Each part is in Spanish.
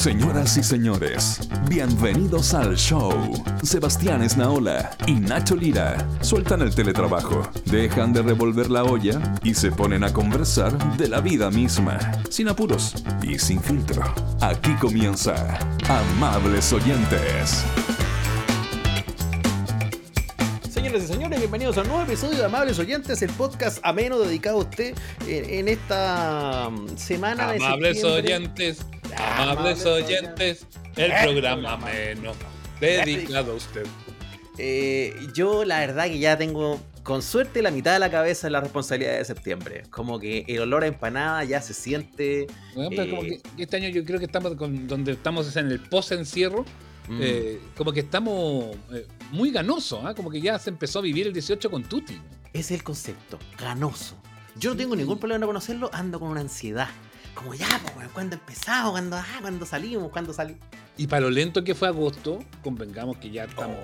Señoras y señores, bienvenidos al show. Sebastián Esnaola y Nacho Lira sueltan el teletrabajo, dejan de revolver la olla y se ponen a conversar de la vida misma, sin apuros y sin filtro. Aquí comienza Amables Oyentes. Señoras y señores, bienvenidos a un nuevo episodio de Amables Oyentes, el podcast ameno dedicado a usted en, en esta mm, semana de Amables oyentes, amables oyentes, el programa menos dedicado a usted. Eh, yo la verdad que ya tengo con suerte la mitad de la cabeza en la responsabilidad de septiembre. Como que el olor a empanada ya se siente. Bueno, pero como Eh. que que este año yo creo que estamos con, donde estamos es en el post-encierro, mm, eh, como que estamos eh, muy ganosos, ¿ah? como que ya se empezó a vivir el 18 con Tuti. Ese es el concepto, ganoso. Yo no tengo ningún problema en conocerlo, ando con una ansiedad. Como ya, pues, ¿cuándo empezamos? ¿Cuándo, ah, ¿cuándo salimos? ¿Cuándo salimos? Y para lo lento que fue agosto, convengamos que ya estamos.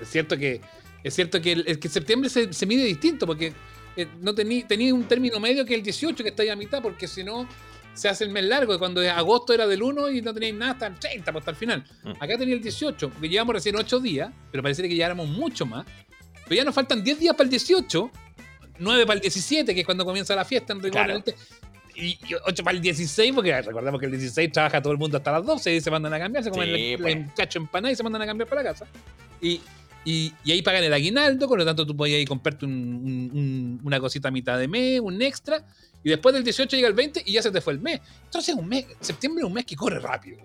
Es cierto que es cierto que el, que septiembre se, se mide distinto, porque eh, no tenía un término medio que el 18, que está ahí a mitad, porque si no se hace el mes largo. Cuando agosto era del 1 y no tenéis nada hasta el 30, pues hasta el final. Mm. Acá tenía el 18, porque llevamos recién 8 días, pero pareciera que ya éramos mucho más. Pero ya nos faltan 10 días para el 18, 9 para el 17, que es cuando comienza la fiesta en rigor. Claro. Y 8 para el 16, porque recordemos que el 16 trabaja todo el mundo hasta las 12 y se mandan a cambiar, se comen Sí, el, pues. el cacho empanada y se mandan a cambiar para la casa. Y, y, y ahí pagan el aguinaldo, con lo tanto tú podías ir comprarte un- un- un- una cosita a mitad de mes, un extra, y después del 18 llega el 20 y ya se te fue el mes. Entonces, un mes, septiembre es un mes que corre rápido.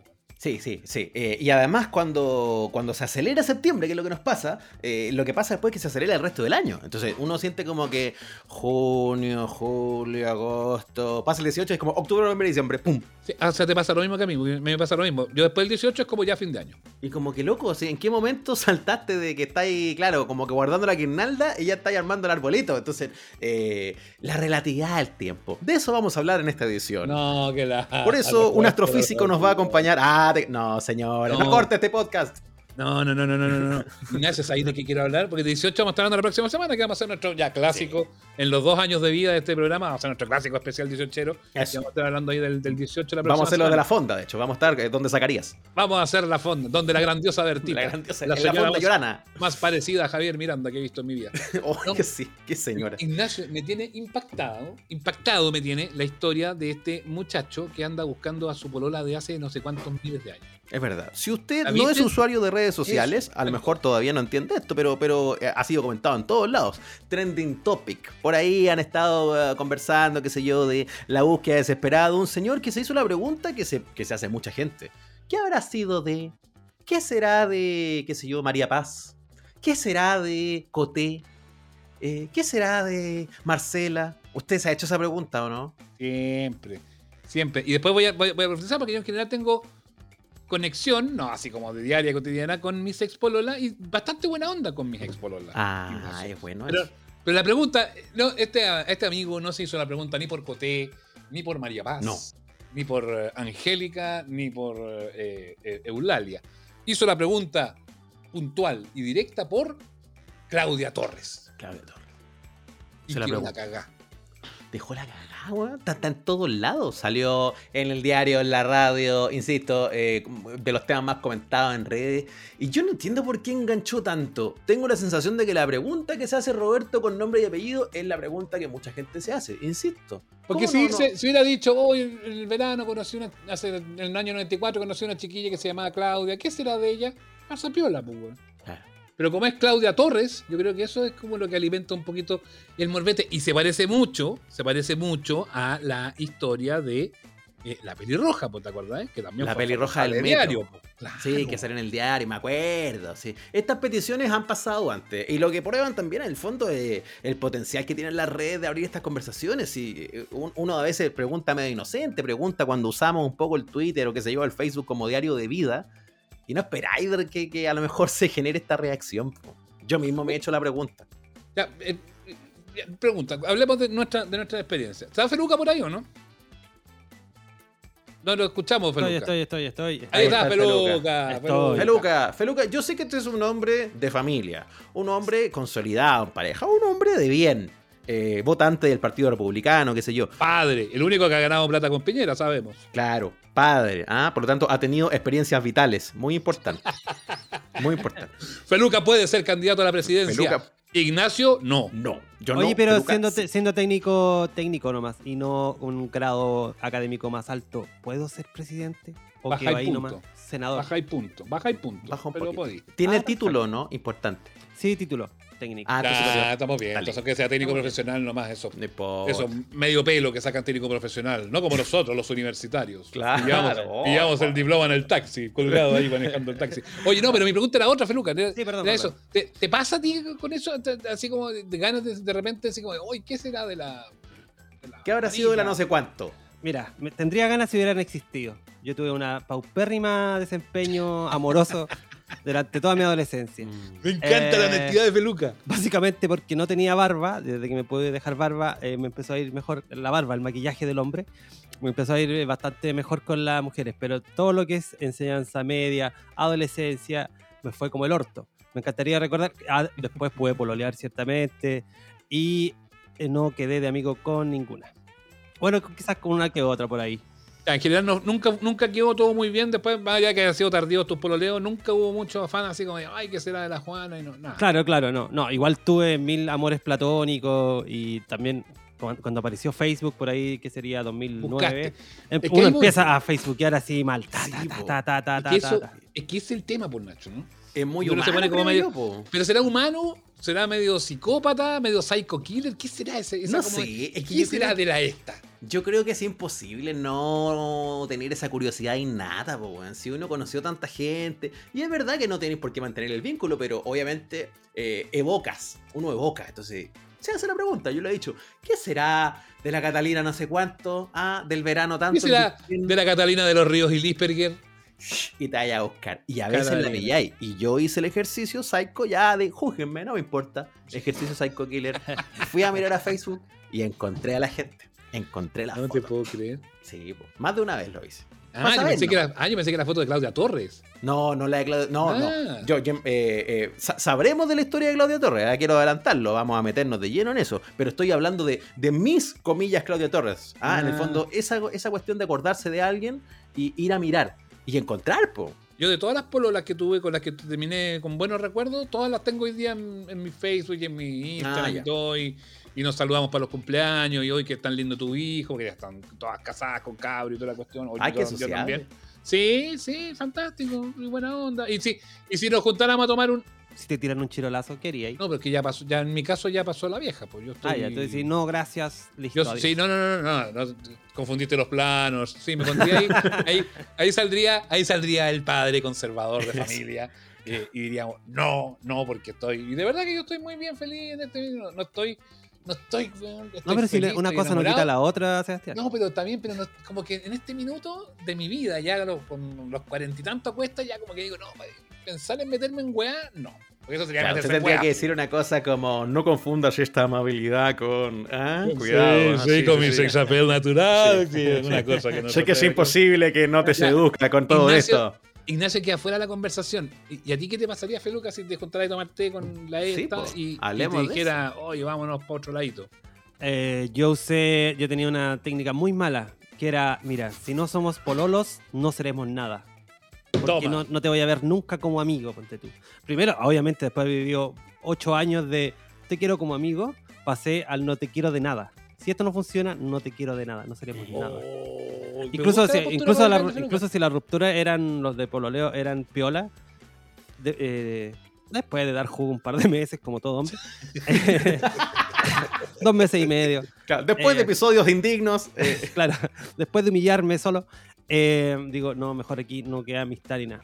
Sí, sí, sí. Eh, y además cuando, cuando se acelera septiembre, que es lo que nos pasa, eh, lo que pasa después es que se acelera el resto del año. Entonces uno siente como que junio, julio, agosto, pasa el 18, es como octubre, noviembre, diciembre, ¡pum! Sí, o sea, te pasa lo mismo que a mí, me pasa lo mismo. Yo después del 18 es como ya fin de año. Y como que loco, ¿sí? ¿en qué momento saltaste de que estáis, claro, como que guardando la guirnalda y ya estáis armando el arbolito? Entonces, eh, la relatividad del tiempo. De eso vamos a hablar en esta edición. No, que la. Por eso un astrofísico nos va a acompañar. Ah, no, señores, no, No. corte este podcast. No, no, no, no, no, no. no. Ignacio, ¿sabes de qué quiero hablar? Porque 18 vamos a estar hablando la próxima semana, que vamos a hacer nuestro ya clásico. En los dos años de vida de este programa, vamos a hacer nuestro clásico especial 18. Y Eso. vamos a estar hablando ahí del, del 18 la próxima Vamos a hacer lo de la semana. fonda, de hecho. Vamos a estar eh, donde sacarías. Vamos a hacer la fonda, donde la grandiosa Bertita. La grandiosa, la la, señora fonda voz llorana. más parecida a Javier Miranda que he visto en mi vida. Oh, No. que sí, qué señora. Ignacio, me tiene impactado, impactado me tiene la historia de este muchacho que anda buscando a su polola de hace no sé cuántos miles de años. Es verdad. Si usted ¿La no es usuario de redes sociales, Eso. a lo mejor todavía no entiende esto, pero, pero eh, ha sido comentado en todos lados. Trending topic. Por ahí han estado eh, conversando, qué sé yo, de la búsqueda desesperada de un señor que se hizo la pregunta que se, que se hace mucha gente. ¿Qué habrá sido de... ¿Qué será de, qué sé yo, María Paz? ¿Qué será de Coté? Eh, ¿Qué será de Marcela? ¿Usted se ha hecho esa pregunta o no? Siempre, siempre. Y después voy a, voy, voy a profundizar porque yo en general tengo conexión, no así como de diaria, cotidiana, con mis expololas y bastante buena onda con mis expololas. Ah, es bueno Pero, pero la pregunta, no, este, este amigo no se hizo la pregunta ni por Coté, ni por María Paz, No. ni por eh, Angélica, ni por eh, eh, Eulalia. Hizo la pregunta puntual y directa por Claudia Torres. Claudia Torres. Y Se la la cagá. Dejó la cagada, weón. Está, está en todos lados. Salió en el diario, en la radio, insisto, eh, de los temas más comentados en redes. Y yo no entiendo por qué enganchó tanto. Tengo la sensación de que la pregunta que se hace Roberto con nombre y apellido es la pregunta que mucha gente se hace. Insisto. Porque ¿Cómo si, no, no? se- hubiera dicho, hoy en el verano conocí una, hace en el año 94 conocí una chiquilla que se llamaba Claudia, ¿qué será de ella? Pasa piola, pues, weón. Pero como es Claudia Torres, yo creo que eso es como lo que alimenta un poquito el morbete. Y se parece mucho, se parece mucho a la historia de eh, la pelirroja, pues, ¿te acordás? Que también La pelirroja del diario. pues. Claro. Sí, que salió en el diario, me acuerdo. Sí. Estas peticiones han pasado antes. Y lo que prueban también, en el fondo, es el potencial que tienen las redes de abrir estas conversaciones. Y eh, un- uno a veces pregunta medio inocente, pregunta cuando usamos un poco el Twitter o que se lleva el Facebook como diario de vida. Y no esperáis que, que a lo mejor se genere esta reacción. po. Yo mismo me he hecho la pregunta. Ya, eh, eh, ya, pregunta, hablemos de nuestra, de nuestra experiencia. ¿Está Feluca por ahí o no? No lo escuchamos, Feluca. Estoy, estoy, estoy, estoy. Ahí está está, el Feluca. Feluca. Estoy. Feluca. Feluca, Feluca, yo sé que este es un hombre de familia, un hombre consolidado en pareja, un hombre de bien. Eh, votante del Partido Republicano, qué sé yo. Padre, el único que ha ganado plata con Piñera, sabemos. Claro, padre. ¿ah? Por lo tanto, ha tenido experiencias vitales. Muy importante. Muy importante. Feluca puede ser candidato a la presidencia. Feluca- Ignacio, no. No, yo Oye, no. pero Peluca, siendo, sí. siendo técnico, técnico nomás, y no un grado académico más alto, ¿puedo ser presidente? ¿O Baja y ahí punto. nomás? Senador. Baja y punto. Baja y punto. Baja un pero. Tiene Ah, título, ¿no? Importante. Sí, título técnico. Ah, Ah, estamos bien. Dale. Entonces, que sea técnico profesional nomás, eso. Eso, medio pelo que sacan técnico profesional, no como nosotros, los universitarios. Claro. Y llevamos el diploma en el taxi, colgado ahí manejando el taxi. Oye, no, pero mi pregunta era otra, Feluca. Sí, perdón, era perdón. eso. ¿Te, te pasa a ti con eso? Así como de, ganas de, de repente, así como, oye, ¿qué será de la. de la ¿Qué habrá sido de la no sé cuánto? Mira, me- tendría ganas si hubieran existido. Yo tuve una paupérrima desempeño amoroso durante toda mi adolescencia. Me encanta la Eh, honestidad de Feluca. Básicamente porque no tenía barba, desde que me pude dejar barba, eh, me empezó a ir mejor la barba, el maquillaje del hombre, me empezó a ir bastante mejor con las mujeres, pero todo lo que es enseñanza media, adolescencia, me fue como el orto. Me encantaría recordar, que, ah, después pude pololear ciertamente y eh, no quedé de amigo con ninguna. Bueno, quizás con una que otra por ahí. En general, no- nunca, nunca quedó todo muy bien. Después, más allá que hayan sido tardíos tus pololeos, nunca hubo mucho afán así como, de, ay, ¿qué será de la Juana? Y no, nada. Claro, claro, no. No, igual tuve mil amores platónicos y también cu- cuando apareció Facebook por ahí, que sería 2009, Buscaste. em- Es que uno empieza a facebookear así mal. Ta, Sí, ta, ta, po. ta, ta, ta, Es que, es que ese es el tema, por Nacho, ¿no? Es muy Uno se humano, pone como medio-. ¿Pero será humano? ¿Será medio psicópata? ¿Medio psycho killer? ¿Qué será ese? esa No como- sé, es que ¿Qué será creo- de la esta? Yo creo que es imposible no tener esa curiosidad innata, po, weón. Si uno conoció tanta gente. Y es verdad que no tenéis por qué mantener el vínculo, pero obviamente eh, evocas. Uno evoca. Entonces, se hace la pregunta, yo lo he dicho. ¿Qué será de la Catalina no sé cuánto? Ah, del verano tanto. ¿Qué será de la Catalina de los Ríos y Lisperger? Y te vaya a buscar. Y a veces la Catalina. veíais. Y yo hice el ejercicio psycho ya de júzguenme, no me importa. Ejercicio psycho killer. Fui a mirar a Facebook y encontré a la gente. Encontré la No te foto. puedo creer. Sí, po. más de una vez lo hice. Ah Vas a yo, pensé ¿no? que era, ah, yo pensé que era foto de Claudia Torres. No, no la de Claudia. No, Ah. no. Yo, yo, eh, eh, sa- sabremos de la historia de Claudia Torres. ah, quiero adelantarlo. Vamos a meternos de lleno en eso. Pero estoy hablando de, de mis comillas Claudia Torres. Ah, En el Ah. fondo, esa, esa cuestión de acordarse de alguien y ir a mirar y encontrar, po. Yo de todas las pololas que tuve con las que terminé con buenos recuerdos, todas las tengo hoy día en, en mi Facebook y en mi Instagram Ah, y nos saludamos para los cumpleaños y hoy que tan lindo tu hijo, que ya están todas casadas con cabro y toda la cuestión. Hoy Ay, yo- qué yo sociable. también. Sí, sí, fantástico, muy buena onda. Y si, y si nos juntáramos a tomar un... Si te tiran un chirolazo, ¿qué haríais? No, pero que ya pasó, ya en mi caso ya pasó la vieja, pues yo estoy... Ah, ya, tú decís, no, gracias, listo. Yo, sí, no, no, no, no, no, no, confundiste los planos. Sí, me pondría ahí, ahí, ahí saldría, ahí saldría el padre conservador de familia eh, y diríamos, no, no, porque estoy, y de verdad que yo estoy muy bien feliz en este no, no estoy, no estoy, No, pero si una cosa no quita la otra, Sebastián. No, pero también, pero no- como que en este minuto de mi vida, ya con los cuarenta y tantos cuestas, ya como que digo, no, pensar en meterme en weá, no. Porque eso sería Claro, meterse usted en tendría weá. que decir una cosa como: no confundas esta amabilidad con. Ah, Sí, cuidado. sí, ah, con sí, mi sí. sex appeal natural, Sí. sí, es una cosa que no Sé que es imposible que no te seduzca con todo Ignacio, esto. Ignacio queda fuera de la conversación. ¿Y, y a ti qué te pasaría, Feluca, si te juntaras a tomar té con la Sí, esta po, y, y te dijera, oye, vámonos para otro ladito? Eh, yo usé, yo tenía una técnica muy mala, que era, mira, si no somos pololos, no seremos nada. Porque no, no te voy a ver nunca como amigo, ponte tú. Primero, obviamente, después vivió ocho años de te quiero como amigo, pasé al no te quiero de nada. Si esto no funciona, no te quiero de nada, no seremos nada. Oh, me Incluso si, incluso, la- incluso si la ruptura eran los de pololeo, eran piola, de- eh, después de dar jugo un par de meses, como todo hombre. Dos meses y medio. Claro, después de Eh. episodios indignos. eh, Claro, después de humillarme solo, eh, digo, no, mejor aquí no queda amistad ni nada.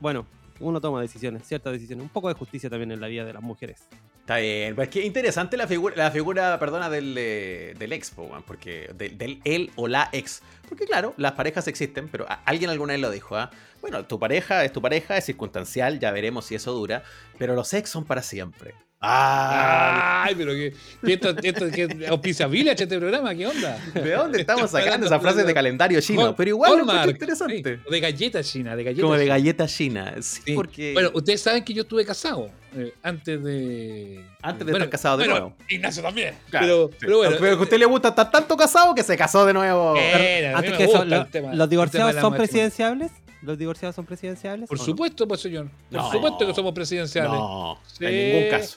Bueno, uno toma decisiones, ciertas decisiones. Un poco de justicia también en la vida de las mujeres. Está bien, pues que interesante la figura, la figura, perdona, del, eh, del ex, po, weón, porque del, del él o la ex. Porque claro, las parejas existen, pero alguien alguna vez lo dijo, ¿ah? Bueno, tu pareja es tu pareja, es circunstancial, ya veremos si eso dura, pero los ex son para siempre. Ah, Ay, pero que, que esto, esto que auspicia Village este programa, ¿qué onda? ¿de dónde estamos sacando pagando esa frase por- de calendario chino? Hol- Pero igual Hallmark, encuentro interesante. sí, de galleta china, de galleta Como de galleta china. Sí, Sí. porque Bueno, ustedes saben que yo estuve casado eh, antes de. Antes de Bueno, estar casado de bueno, nuevo. Ignacio también. Claro, pero, sí. pero bueno. Pero que a usted le gusta estar tanto casado que se casó de nuevo. Era, a mí Antes me que eso, gusta lo- el tema- ¿los divorciados son presidenciables? ¿Los divorciados son presidenciables? Por supuesto, pues señor. Por No. supuesto que somos presidenciales. No, Sí. en ningún caso.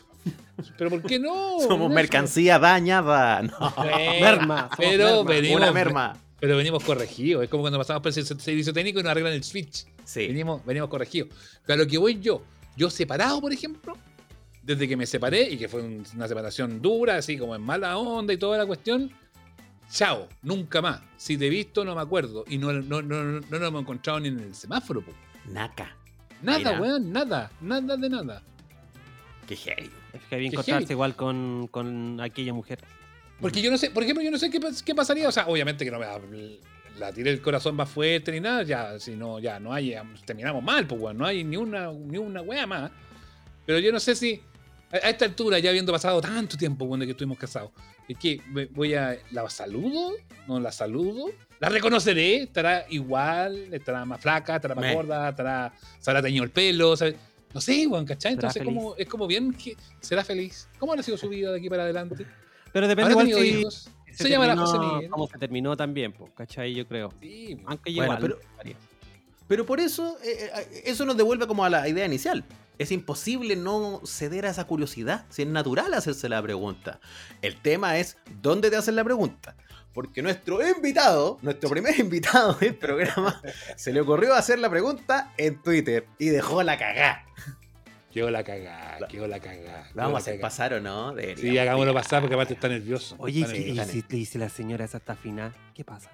Pero ¿por qué no? Somos Ignacio? mercancía dañada. No. Eh, Merma, Pero merma. venimos, Una merma. pero venimos corregidos. Es como cuando pasamos por el servicio técnico y nos arreglan el switch. Sí. Venimos, venimos corregidos. Pero a lo que voy yo, yo separado, por ejemplo, desde que me separé y que fue un- una separación dura, así como en mala onda y toda la cuestión, chao, nunca más. Si te he visto, no me acuerdo. Y no, no, no, no, no nos hemos encontrado ni en el semáforo. po. Naca. Nada, Mira. weón, nada, nada de nada. Qué heavy. Es que había Qué encontrarse heavy. igual con, con aquella mujer. Porque yo no sé, por ejemplo, yo no sé qué, qué pasaría. O sea, obviamente que no me la, tiré el corazón más fuerte ni nada. Ya, si no, ya no hay, terminamos mal, pues weón, no hay ni una, ni una wea más. Pero yo no sé si a, esta altura, ya habiendo pasado tanto tiempo cuando que estuvimos casados, es que voy a. ¿La saludo? ¿No la saludo? ¿La reconoceré? ¿Estará igual? ¿Estará más flaca? ¿Estará más Me. gorda? ¿Estará, ¿Se habrá teñido el pelo? ¿Sabe? No sé, weón, ¿cachai? ¿Será Entonces como, es como bien que será feliz. ¿Cómo ha sido su vida de aquí para adelante? Pero depende ¿Habrá igual si hijos? se Se llama la terminó- José Miguel. cómo se terminó también, pues, ¿cachai? Yo creo. Sí, Aunque Bueno, igual. pero-. Pero por eso, eh, eh, eso nos devuelve como a la idea inicial. Es imposible no ceder a esa curiosidad, si es natural hacerse la pregunta. El tema es dónde te hacen la pregunta. Porque nuestro invitado, nuestro primer invitado del programa, se le ocurrió hacer la pregunta en Twitter y dejó la cagá. Quedó la cagada, quedó la cagada. ¿La vamos a hacer pasar o no? Sí, Deberíamos. hagámoslo pasar porque aparte está nervioso. Oye, Está ¿y si- ¿y si la señora esa está afinada? ¿Qué pasa?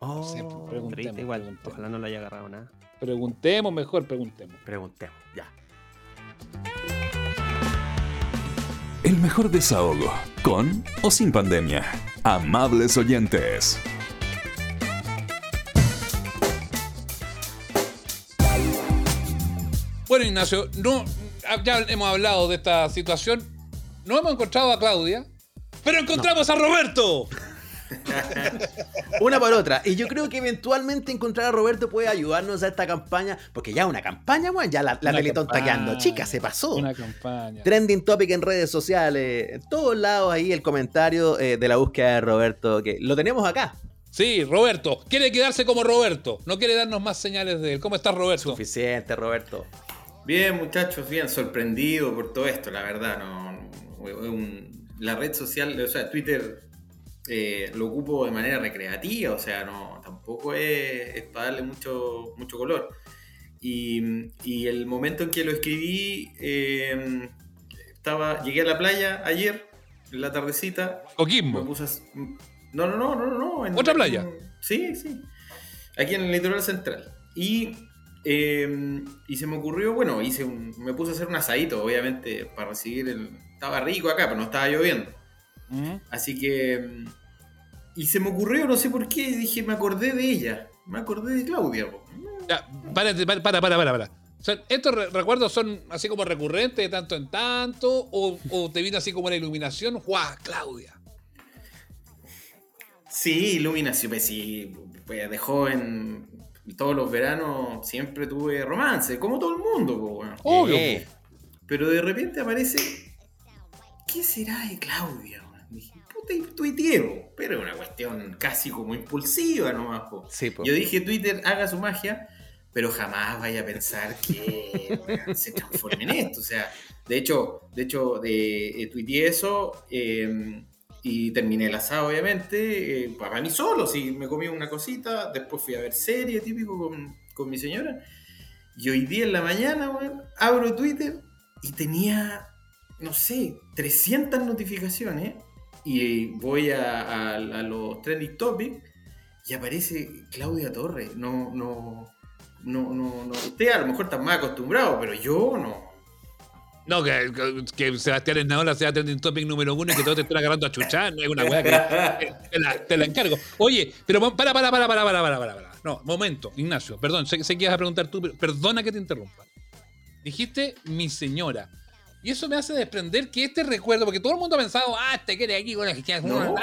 Oh, Sí, pues, Triste igual. preguntemos. Ojalá no le haya agarrado nada. Preguntemos mejor, preguntemos. preguntemos, ya. El mejor desahogo, con o sin pandemia. Amables oyentes. Bueno, Ignacio, no, ya hemos hablado de esta situación. No hemos encontrado a Claudia, pero encontramos a Roberto. Una por otra. Y yo creo que eventualmente encontrar a Roberto puede ayudarnos a esta campaña. Porque ya una campaña, weón. Ya la, la Teletón está quedando chica, se pasó. Una campaña. Trending topic en redes sociales, en todos lados ahí el comentario eh, de la búsqueda de Roberto, que lo tenemos acá. Sí, Roberto. Quiere quedarse como Roberto. No quiere darnos más señales de él. ¿Cómo estás, Roberto? Suficiente, Roberto. Bien, muchachos, bien sorprendido por todo esto, la verdad. No, no, es un- la red social, o sea, Twitter eh, lo ocupo de manera recreativa, o sea, no, tampoco es, es para darle mucho, mucho color. Y, y el momento en que lo escribí, eh, estaba, llegué a la playa ayer, en la tardecita, me Coquimbo. puse a- No, no, no, no, no. en- ¿Otra playa? en- sí, sí. Aquí en el litoral central. Y, eh, y se me ocurrió, bueno, hice un, me puse a hacer un asadito, obviamente, para recibir el... Estaba rico acá, pero no estaba lloviendo. ¿Mm? Así que... Y se me ocurrió, no sé por qué, dije, me acordé de ella. Me acordé de Claudia. po. Ya, para, para, para, para. para. O sea, ¿Estos re- recuerdos son así como recurrentes de tanto en tanto? ¿O, o te vino así como la iluminación? ¡Guau, Claudia! Sí, iluminación, pues sí, pues de joven, todos los veranos siempre tuve romance, como todo el mundo, pues, bueno. Obvio. Eh, Pero de repente aparece. ¿Qué será de Claudia? Po. pero es una cuestión casi como impulsiva nomás. po. sí, po. Yo dije, Twitter haga su magia, pero jamás vaya a pensar que se transforme en esto. O sea, de hecho, de hecho, de, eh, tuiteé eso eh, y terminé el asado, obviamente, eh, para mí solo. Sí, me comí una cosita, después fui a ver serie, típico, con, con mi señora. Y hoy día en la mañana, abro Twitter y tenía, no sé, 300 notificaciones. Y voy a, a- a los trending topics y aparece Claudia Torres. No, no, no, no, no. Usted a lo mejor está más acostumbrado, pero yo no. No, que, que- que Sebastián Esnaola sea trending topic número uno y que todos te estén agarrando a chuchar. No es una weá que. Te la, te la encargo. Oye, pero para, para, para, para, para, para, para, para. No, momento, Ignacio, perdón, sé, sé que ibas a preguntar tú, pero perdona que te interrumpa. Dijiste mi señora. Y eso me hace desprender que este recuerdo, porque todo el mundo ha pensado, ah, te quiere aquí con la que No.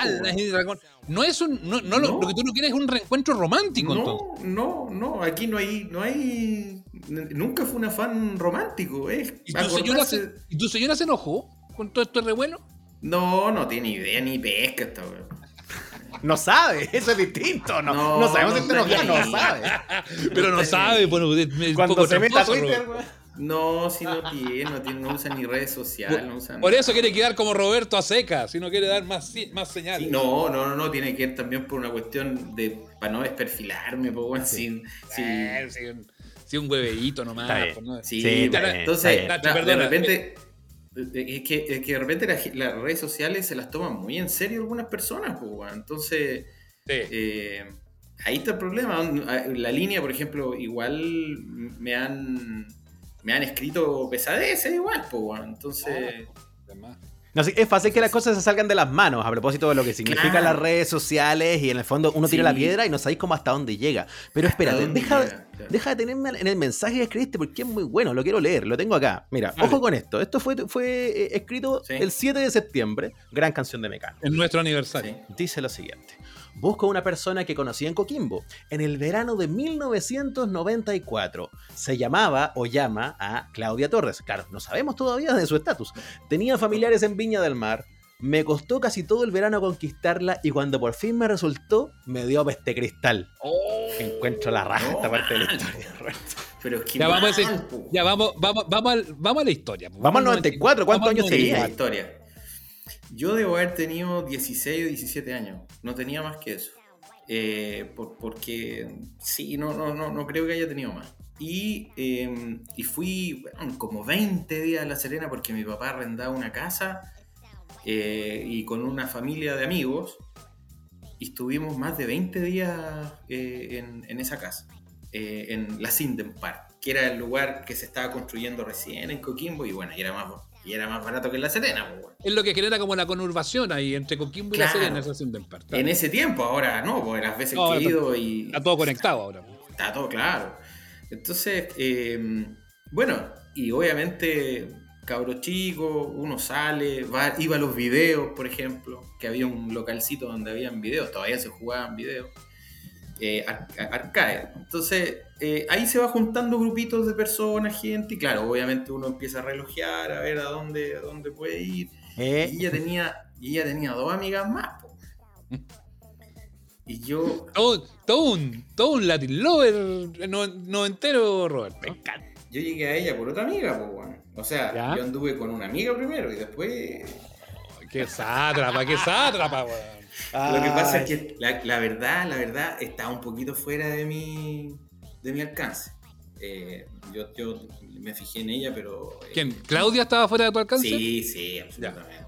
No es un. No, no, Lo, No. lo que tú no quieres es un reencuentro romántico, entonces. No, no, no, aquí no hay, no hay, nunca fue un afán romántico, es ¿Y tu, señora se, ¿Y tu señora se enojó con todo este revuelo? No, no tiene idea ni pesca esta weón. No sabe, eso es distinto. No, no, No, sabemos no si está no sabe. Pero no sabe, bueno, Cuando poco se meta a Twitter, weón. No, si no tiene, no tiene, no usa ni redes sociales, no usa Por nada. eso quiere quedar como Roberto a seca, si no quiere dar más, si- más señales. Sí, no, no, no, no, tiene que ir también por una cuestión de, para no desperfilarme, pues, weón, sin, sin- Eh, sí, un, sí, un hueveíto nomás. Está bien. no- Sí, Sí, está bien, entonces, está bien. Nacho, la- de repente, es que, es que de repente la- las redes sociales se las toman muy en serio algunas personas, pues, entonces, Sí. eh, ahí está el problema. La línea, por ejemplo, igual me han, me han escrito pesadeces igual, pues, entonces... Además. No, sí, es fácil que las cosas se salgan de las manos a propósito de lo que significan Claro. las redes sociales y en el fondo uno tira Sí. la piedra y no sabéis cómo hasta dónde llega. Pero espérate, deja, llega, claro. deja de tenerme en el mensaje que escribiste porque es muy bueno, lo quiero leer, lo tengo acá. Mira, Vale. ojo con esto, esto fue, fue eh, escrito Sí. el 7 de septiembre, gran canción de Mecano. En nuestro aniversario. Sí. Dice lo siguiente. Busco una persona que conocí en Coquimbo en el verano de 1994. Se llamaba o llama a Claudia Torres. Claro, no sabemos todavía de su estatus. Tenía familiares en Viña del Mar. Me costó casi todo el verano conquistarla y cuando por fin me resultó, me dio peste cristal. Oh. Encuentro la raja No, esta parte de la historia. Pero es que Ya vamos a mal, po. Ya, vamos, vamos, vamos, al- vamos a la historia. Vamos al 94, ¿cuántos Vamos años tenía? la historia. Yo debo haber tenido 16 o 17 años. No tenía más que eso. Eh, por- porque sí, no, no, no, creo que haya tenido más. Y, y fui como 20 días a La Serena porque mi papá arrendaba una casa eh, y con una familia de amigos. Y estuvimos más de 20 días eh, en, esa casa, en la Sinden Park, que era el lugar que se estaba construyendo recién en Coquimbo y bueno, y era más, y era más barato que en La Serena. pues, bueno. Es lo que genera como la conurbación ahí entre Coquimbo y La. Serena, esa Hacienda en ese tiempo, ahora no, porque las veces No, que he ido y Está todo conectado ahora. pues. está todo claro. Entonces, eh, bueno, y obviamente, cabro chico, uno sale, va, iba a los videos, por ejemplo, que había un localcito donde habían videos, todavía se jugaban videos, eh, ar- arcade. Entonces, eh, ahí se va juntando grupitos de personas, gente, y claro, obviamente uno empieza a relojear, a ver a dónde, a dónde puede ir. Eh, Y ella tenía, y ella tenía dos amigas más. po. Y yo, Todo, todo un, todo un Latin Lover no, noventero, Roberto. yo llegué a ella por otra amiga, pues, bueno. O sea, ¿Ya? yo anduve con una amiga primero y después. Qué sátrapa, qué sátrapa, weón. Lo que pasa es que la, la verdad, la verdad, está un poquito fuera de mi, de mi alcance. Eh, yo, yo me fijé en ella, pero. eh, ¿Quién? ¿Claudia estaba fuera de tu alcance? Sí, sí, absolutamente.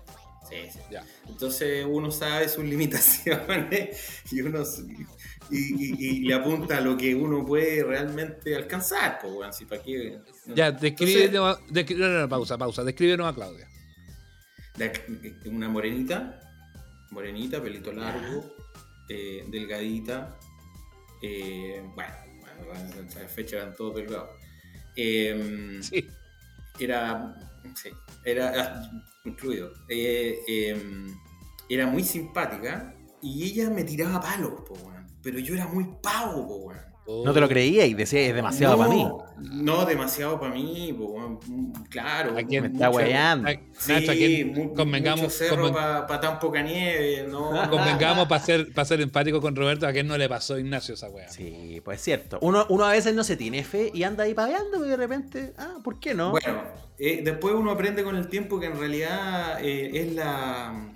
Sí, sí. Ya. Entonces uno sabe sus limitaciones y uno y, y- y le apunta a lo que uno puede realmente alcanzar, pues, bueno, si para qué. Ya, descríbenos. descri- no, no, no, pausa, pausa. Descríbenos a Claudia. la- una morenita, morenita, pelito largo, eh, delgadita. eh, bueno, bueno, en esa fecha eran todos delgados. Eh, Sí. era, sí, era ah, incluido, eh, eh, era muy simpática y ella me tiraba palos, po, weón. pero yo era muy pavo, po, no te lo creía y decía, es demasiado no, para mí. No, demasiado para mí, po, claro. ¿A quién? Me está. Ay, Sí, Nacho, aquí mu- convengamos, mucho cerro conven- para tan poca nieve, no. convengamos para ser, pa' ser empático con Roberto, a quién no le pasó a Ignacio esa weá. Sí, pues es cierto. Uno, uno a veces no se tiene fe y anda ahí paveando y de repente, ah, ¿por qué no? Bueno, eh, después uno aprende con el tiempo que en realidad eh, es la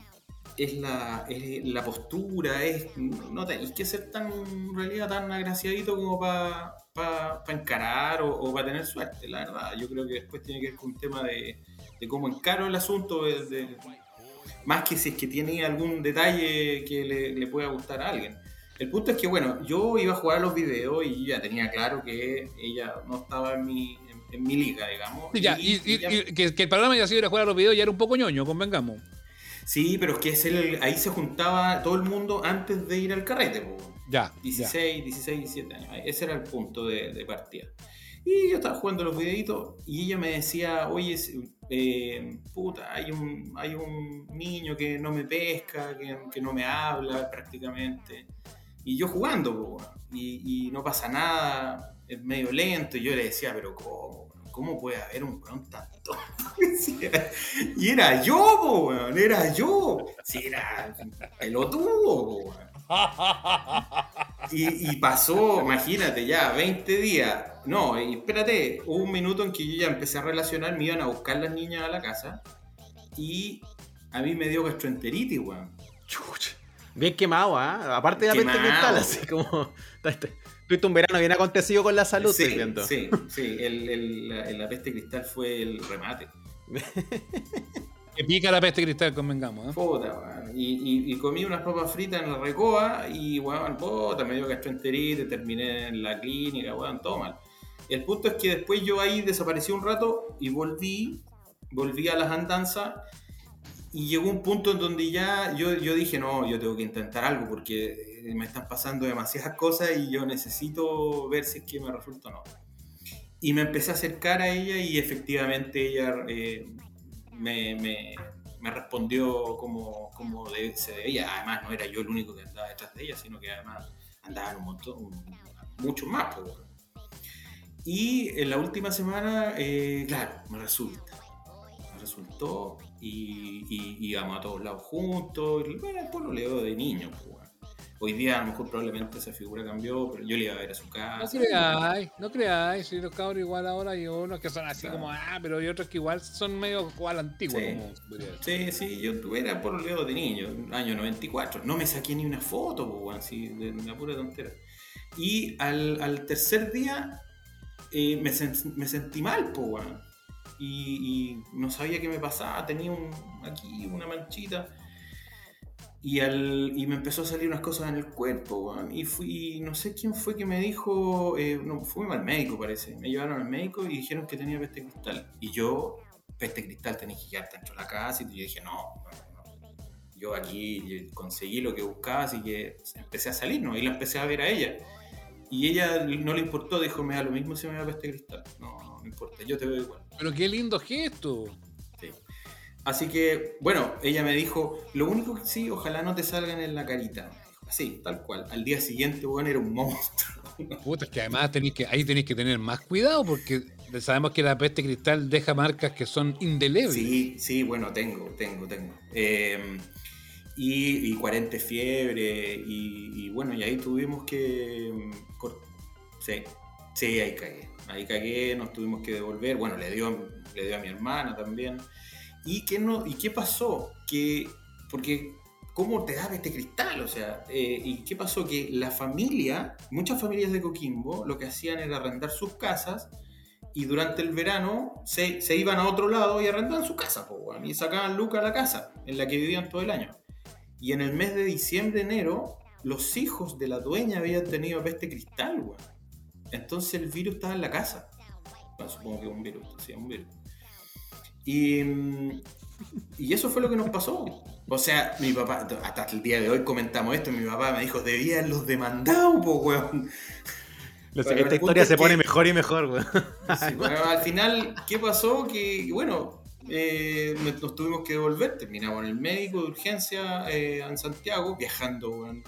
es la, es la postura, es no tenéis que ser tan en realidad tan agraciadito como para encarar o, para tener suerte, la verdad. Yo creo que después tiene que ver con un tema de, de cómo encaro el asunto, de- de- más que si es que tiene algún detalle que le, le pueda gustar a alguien. El punto es que, bueno, yo iba a jugar a los videos y ya tenía claro que ella no estaba en mi, en, en mi liga, digamos. Y ya, y, y- ya- y que, que el programa ya sido ir a jugar a los videos ya era un poco ñoño, convengamos. Sí, pero es que es el- ahí se juntaba todo el mundo antes de ir al carrete, po. Ya. ya. 16, 16, 17 años. Ese era el punto de, de partida. Y yo estaba jugando los videitos y ella me decía, oye, eh, puta, hay un, hay un niño que no me pesca, que, que no me habla prácticamente. Y yo jugando, y, y, no pasa nada, es medio lento. Y yo le decía, pero ¿cómo? ¿Cómo puede haber un weón tan y era yo, weón, era yo. Si era pelotudo, weón. Y, y, pasó, imagínate, ya 20 días. No, y espérate, hubo un minuto en que yo ya empecé a relacionar, me iban a buscar las niñas a la casa y a mí me dio gastroenteritis, weón. Bien quemado, ¿ah? Aparte de la peste cristal, así como. Tuviste un verano bien acontecido con la salud, sí, estoy viendo. Sí, sí, el, el, la, peste cristal fue el remate. que pica la peste cristal, convengamos. ¿eh? Puta, y, y, comí unas papas fritas en la recoa y, weón, puta, me dio gastroenteritis, terminé en la clínica, weón, todo mal. El punto es que después yo ahí desaparecí un rato y volví, volví a las andanzas y llegó un punto en donde ya yo, yo dije, no, yo tengo que intentar algo porque eh, me están pasando demasiadas cosas y yo necesito ver si es que me resulta o no. Y me empecé a acercar a ella y efectivamente ella eh, me, me, respondió como, como se debía. Además, no era yo el único que andaba detrás de ella, sino que además andaban un montón, muchos más. Y en la última semana, eh, claro, me resulta. Me resultó y, íbamos a todos lados juntos. Bueno, pues lo leo de niño. Pues, Hoy día a lo mejor probablemente esa figura cambió, pero yo le iba a ver a su casa. No creáis, no creáis, si los cabros igual ahora hay unos que son así como, ah, pero hay otros que igual son medio igual antiguos. Sí. sí, sí, yo era por leo de niño, año 94. No me saqué ni una foto, pues, así, de una pura tontera. Y al, al tercer día eh, me, me, sentí mal, pues, y, no sabía qué me pasaba, tenía un, aquí una manchita. Y, al, y me empezó a salir unas cosas en el cuerpo, y fui, no sé quién fue que me dijo, eh, no, fui al médico parece, me llevaron al médico y dijeron que tenía peste cristal. Y yo, peste cristal tenía que quedarte dentro de la casa, y yo dije, no, yo aquí conseguí lo que buscaba, así que empecé a salir, ¿no? Y la empecé a ver a ella. Y ella no le importó, dijo, me da lo mismo si me da peste cristal. No, no importa, yo te veo igual. Pero qué lindo gesto. Sí. Así que, bueno, ella me dijo, lo único que sí, ojalá no te salgan en la carita. Así, tal cual. Al día siguiente, bueno, era un monstruo. Puta, es que además tenéis que, ahí tenéis que tener más cuidado porque sabemos que la peste cristal deja marcas que son indelebles. Sí, sí, bueno, tengo, tengo, tengo. Eh, y, y 40 fiebre, y, y, bueno, y ahí tuvimos que... Sí, sí, ahí cagué ahí cagué, nos tuvimos que devolver, bueno, le dio, le dio a mi hermana también. ¿Y qué, no, y qué pasó? Que, porque, ¿cómo te da este cristal? O sea, eh, ¿y qué pasó? Que la familia, muchas familias de Coquimbo, lo que hacían era arrendar sus casas y durante el verano se, se iban a otro lado y arrendaban su casa, y sacaban Luca a la casa en la que vivían todo el año. Y en el mes de diciembre, enero, los hijos de la dueña habían tenido peste cristal, weón. Entonces el virus estaba en la casa. supongo que un virus, sí, un virus. Y, y, eso fue lo que nos pasó. O sea, mi papá, hasta el día de hoy comentamos esto, mi papá me dijo, debían los demandados, po, weón. esta historia se pone mejor y mejor, weón. al final, ¿qué pasó? Que, bueno, eh, nos tuvimos que devolver, terminamos en el médico de urgencia eh, en Santiago, viajando, weón,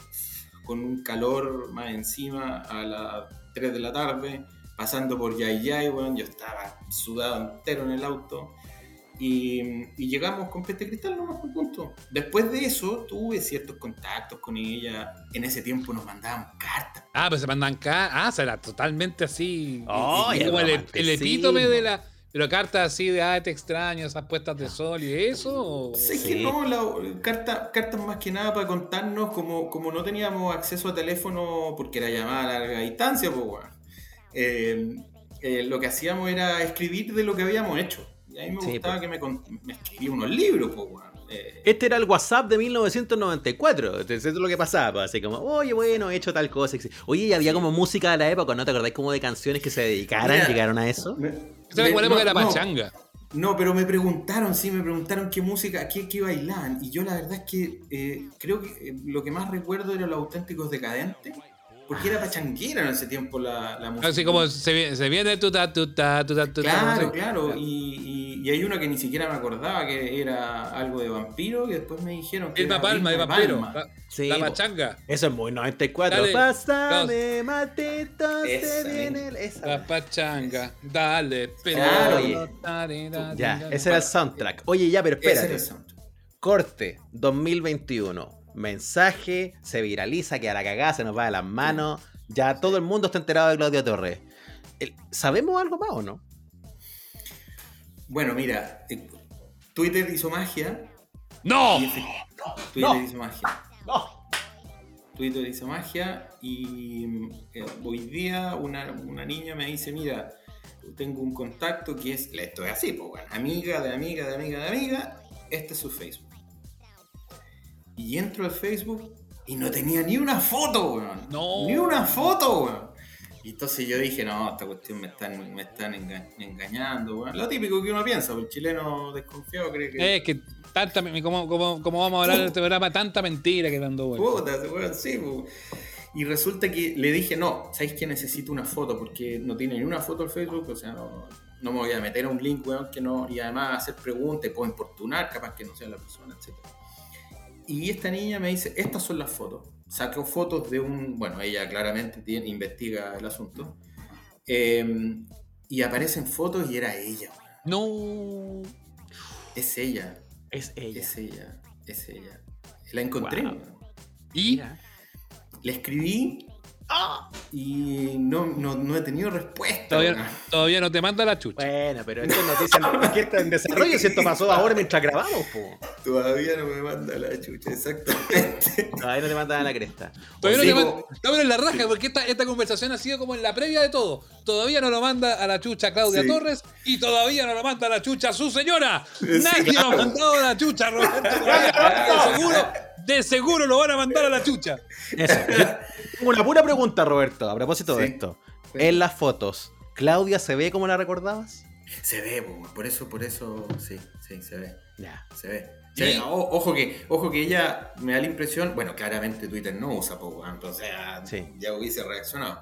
con un calor más encima a la 3 de la tarde, pasando por Yayay, bueno, yo estaba sudado entero en el auto. Y, llegamos con Peste Cristal nomás por punto. Después de eso tuve ciertos contactos con ella. En ese tiempo nos mandaban cartas. Ah, pues se mandaban cartas. Ah, o era totalmente así. Oh, como el, epítome de la. Pero cartas así de, ah, te extraño, esas puestas de sol y eso. Sí, que no, la, carta, cartas más que nada para contarnos, como, como no teníamos acceso a teléfono porque era llamada a larga distancia, pues, bueno, eh, eh, lo que hacíamos era escribir de lo que habíamos hecho. Y a mí me gustaba pues. que me, me, escribía unos libros, pues, bueno. Eh, este era el WhatsApp de 1994. Eso es lo que pasaba. Así como, oye, bueno, he hecho tal cosa. Oye, y había como música de la época, ¿no te acordáis como de canciones que se dedicaran, llegaron a eso? era pachanga. No, pero me preguntaron, sí, me preguntaron qué música, qué, qué bailaban. Y yo la verdad es que eh, creo que eh, lo que más recuerdo eran los auténticos decadentes. Porque era pachanguera en ese tiempo la, la música. Así como se, viene- se viene tuta, tuta, tuta, tuta. Claro, no sé. claro. Y, y- y hay uno que ni siquiera me acordaba que era algo de vampiro, que después me dijeron que era Palma de vampiro. Palma. La, Sí, la pachanga. Eso es muy 94. Dale, Pásame, matito, Esa se viene el... Esa. La pachanga. Dale, pero. Claro, oye. Ya, ese era el soundtrack. Oye, ya, pero Ese era espérate. el soundtrack. Corte 2021. Mensaje, se viraliza, que a la cagada se nos va de las manos. Ya todo el mundo está enterado de Claudia Torres. El- ¿Sabemos algo más o no? Bueno, mira, eh, Twitter hizo magia. ¡No! y Twitter No. hizo magia. No. Twitter hizo magia y eh, hoy día una, una niña me dice, mira, tengo un contacto que es, esto es así, pues bueno, amiga de amiga de amiga de amiga, este es su Facebook. Y entro al Facebook y no tenía ni una foto, weón. No. Ni una foto, weón. Y entonces yo dije, no, esta cuestión me están, me están enga- engañando, weón. Lo típico que uno piensa, el chileno desconfiado cree que... Es que tanta, como, como, como vamos a hablar en este programa, tanta mentira que dando vueltas. Puta, así, po. Y resulta que le dije, no, ¿sabéis que necesito una foto? Porque no tiene ni una foto el Facebook, o sea, no, no me voy a meter a un link, weón, que no, y además hacer preguntas, puedo importunar, capaz que no sea la persona, etc. Y esta niña me dice, estas son las fotos. Sacó fotos de un, bueno, ella claramente tiene- investiga el asunto. Eh, y aparecen fotos y era ella. No. Es ella, Es ella. es ella, es ella. La encontré, Wow. Y Mira. Le escribí ¡Ah! y no, no, no he tenido respuesta. todavía, no te manda la chucha. Bueno, pero esto es noticia que está en desarrollo. Si esto pasó ahora mientras grabamos, po. Todavía no me manda la chucha, exactamente. Todavía no te mandan a la cresta. Todavía no te po. manda. En la raja porque esta, esta conversación ha sido como en la previa de todo. Todavía no lo manda a la chucha Claudia Sí. Torres y todavía no lo manda a la chucha su señora. Sí, Nadie lo ha mandado a la chucha, Roberto. de, seguro, de seguro lo van a mandar a la chucha. Eso. Tengo una pura pregunta, Roberto, a propósito de esto. Sí. En las fotos, ¿Claudia se ve como la recordabas? Se ve, po, por eso, por eso, sí, sí, se ve. Ya. Se ve. Se Y- ve. O- ojo, que, ojo que ella me da la impresión, bueno, claramente Twitter no usa, po, weón, o sea, Sí. ya hubiese reaccionado.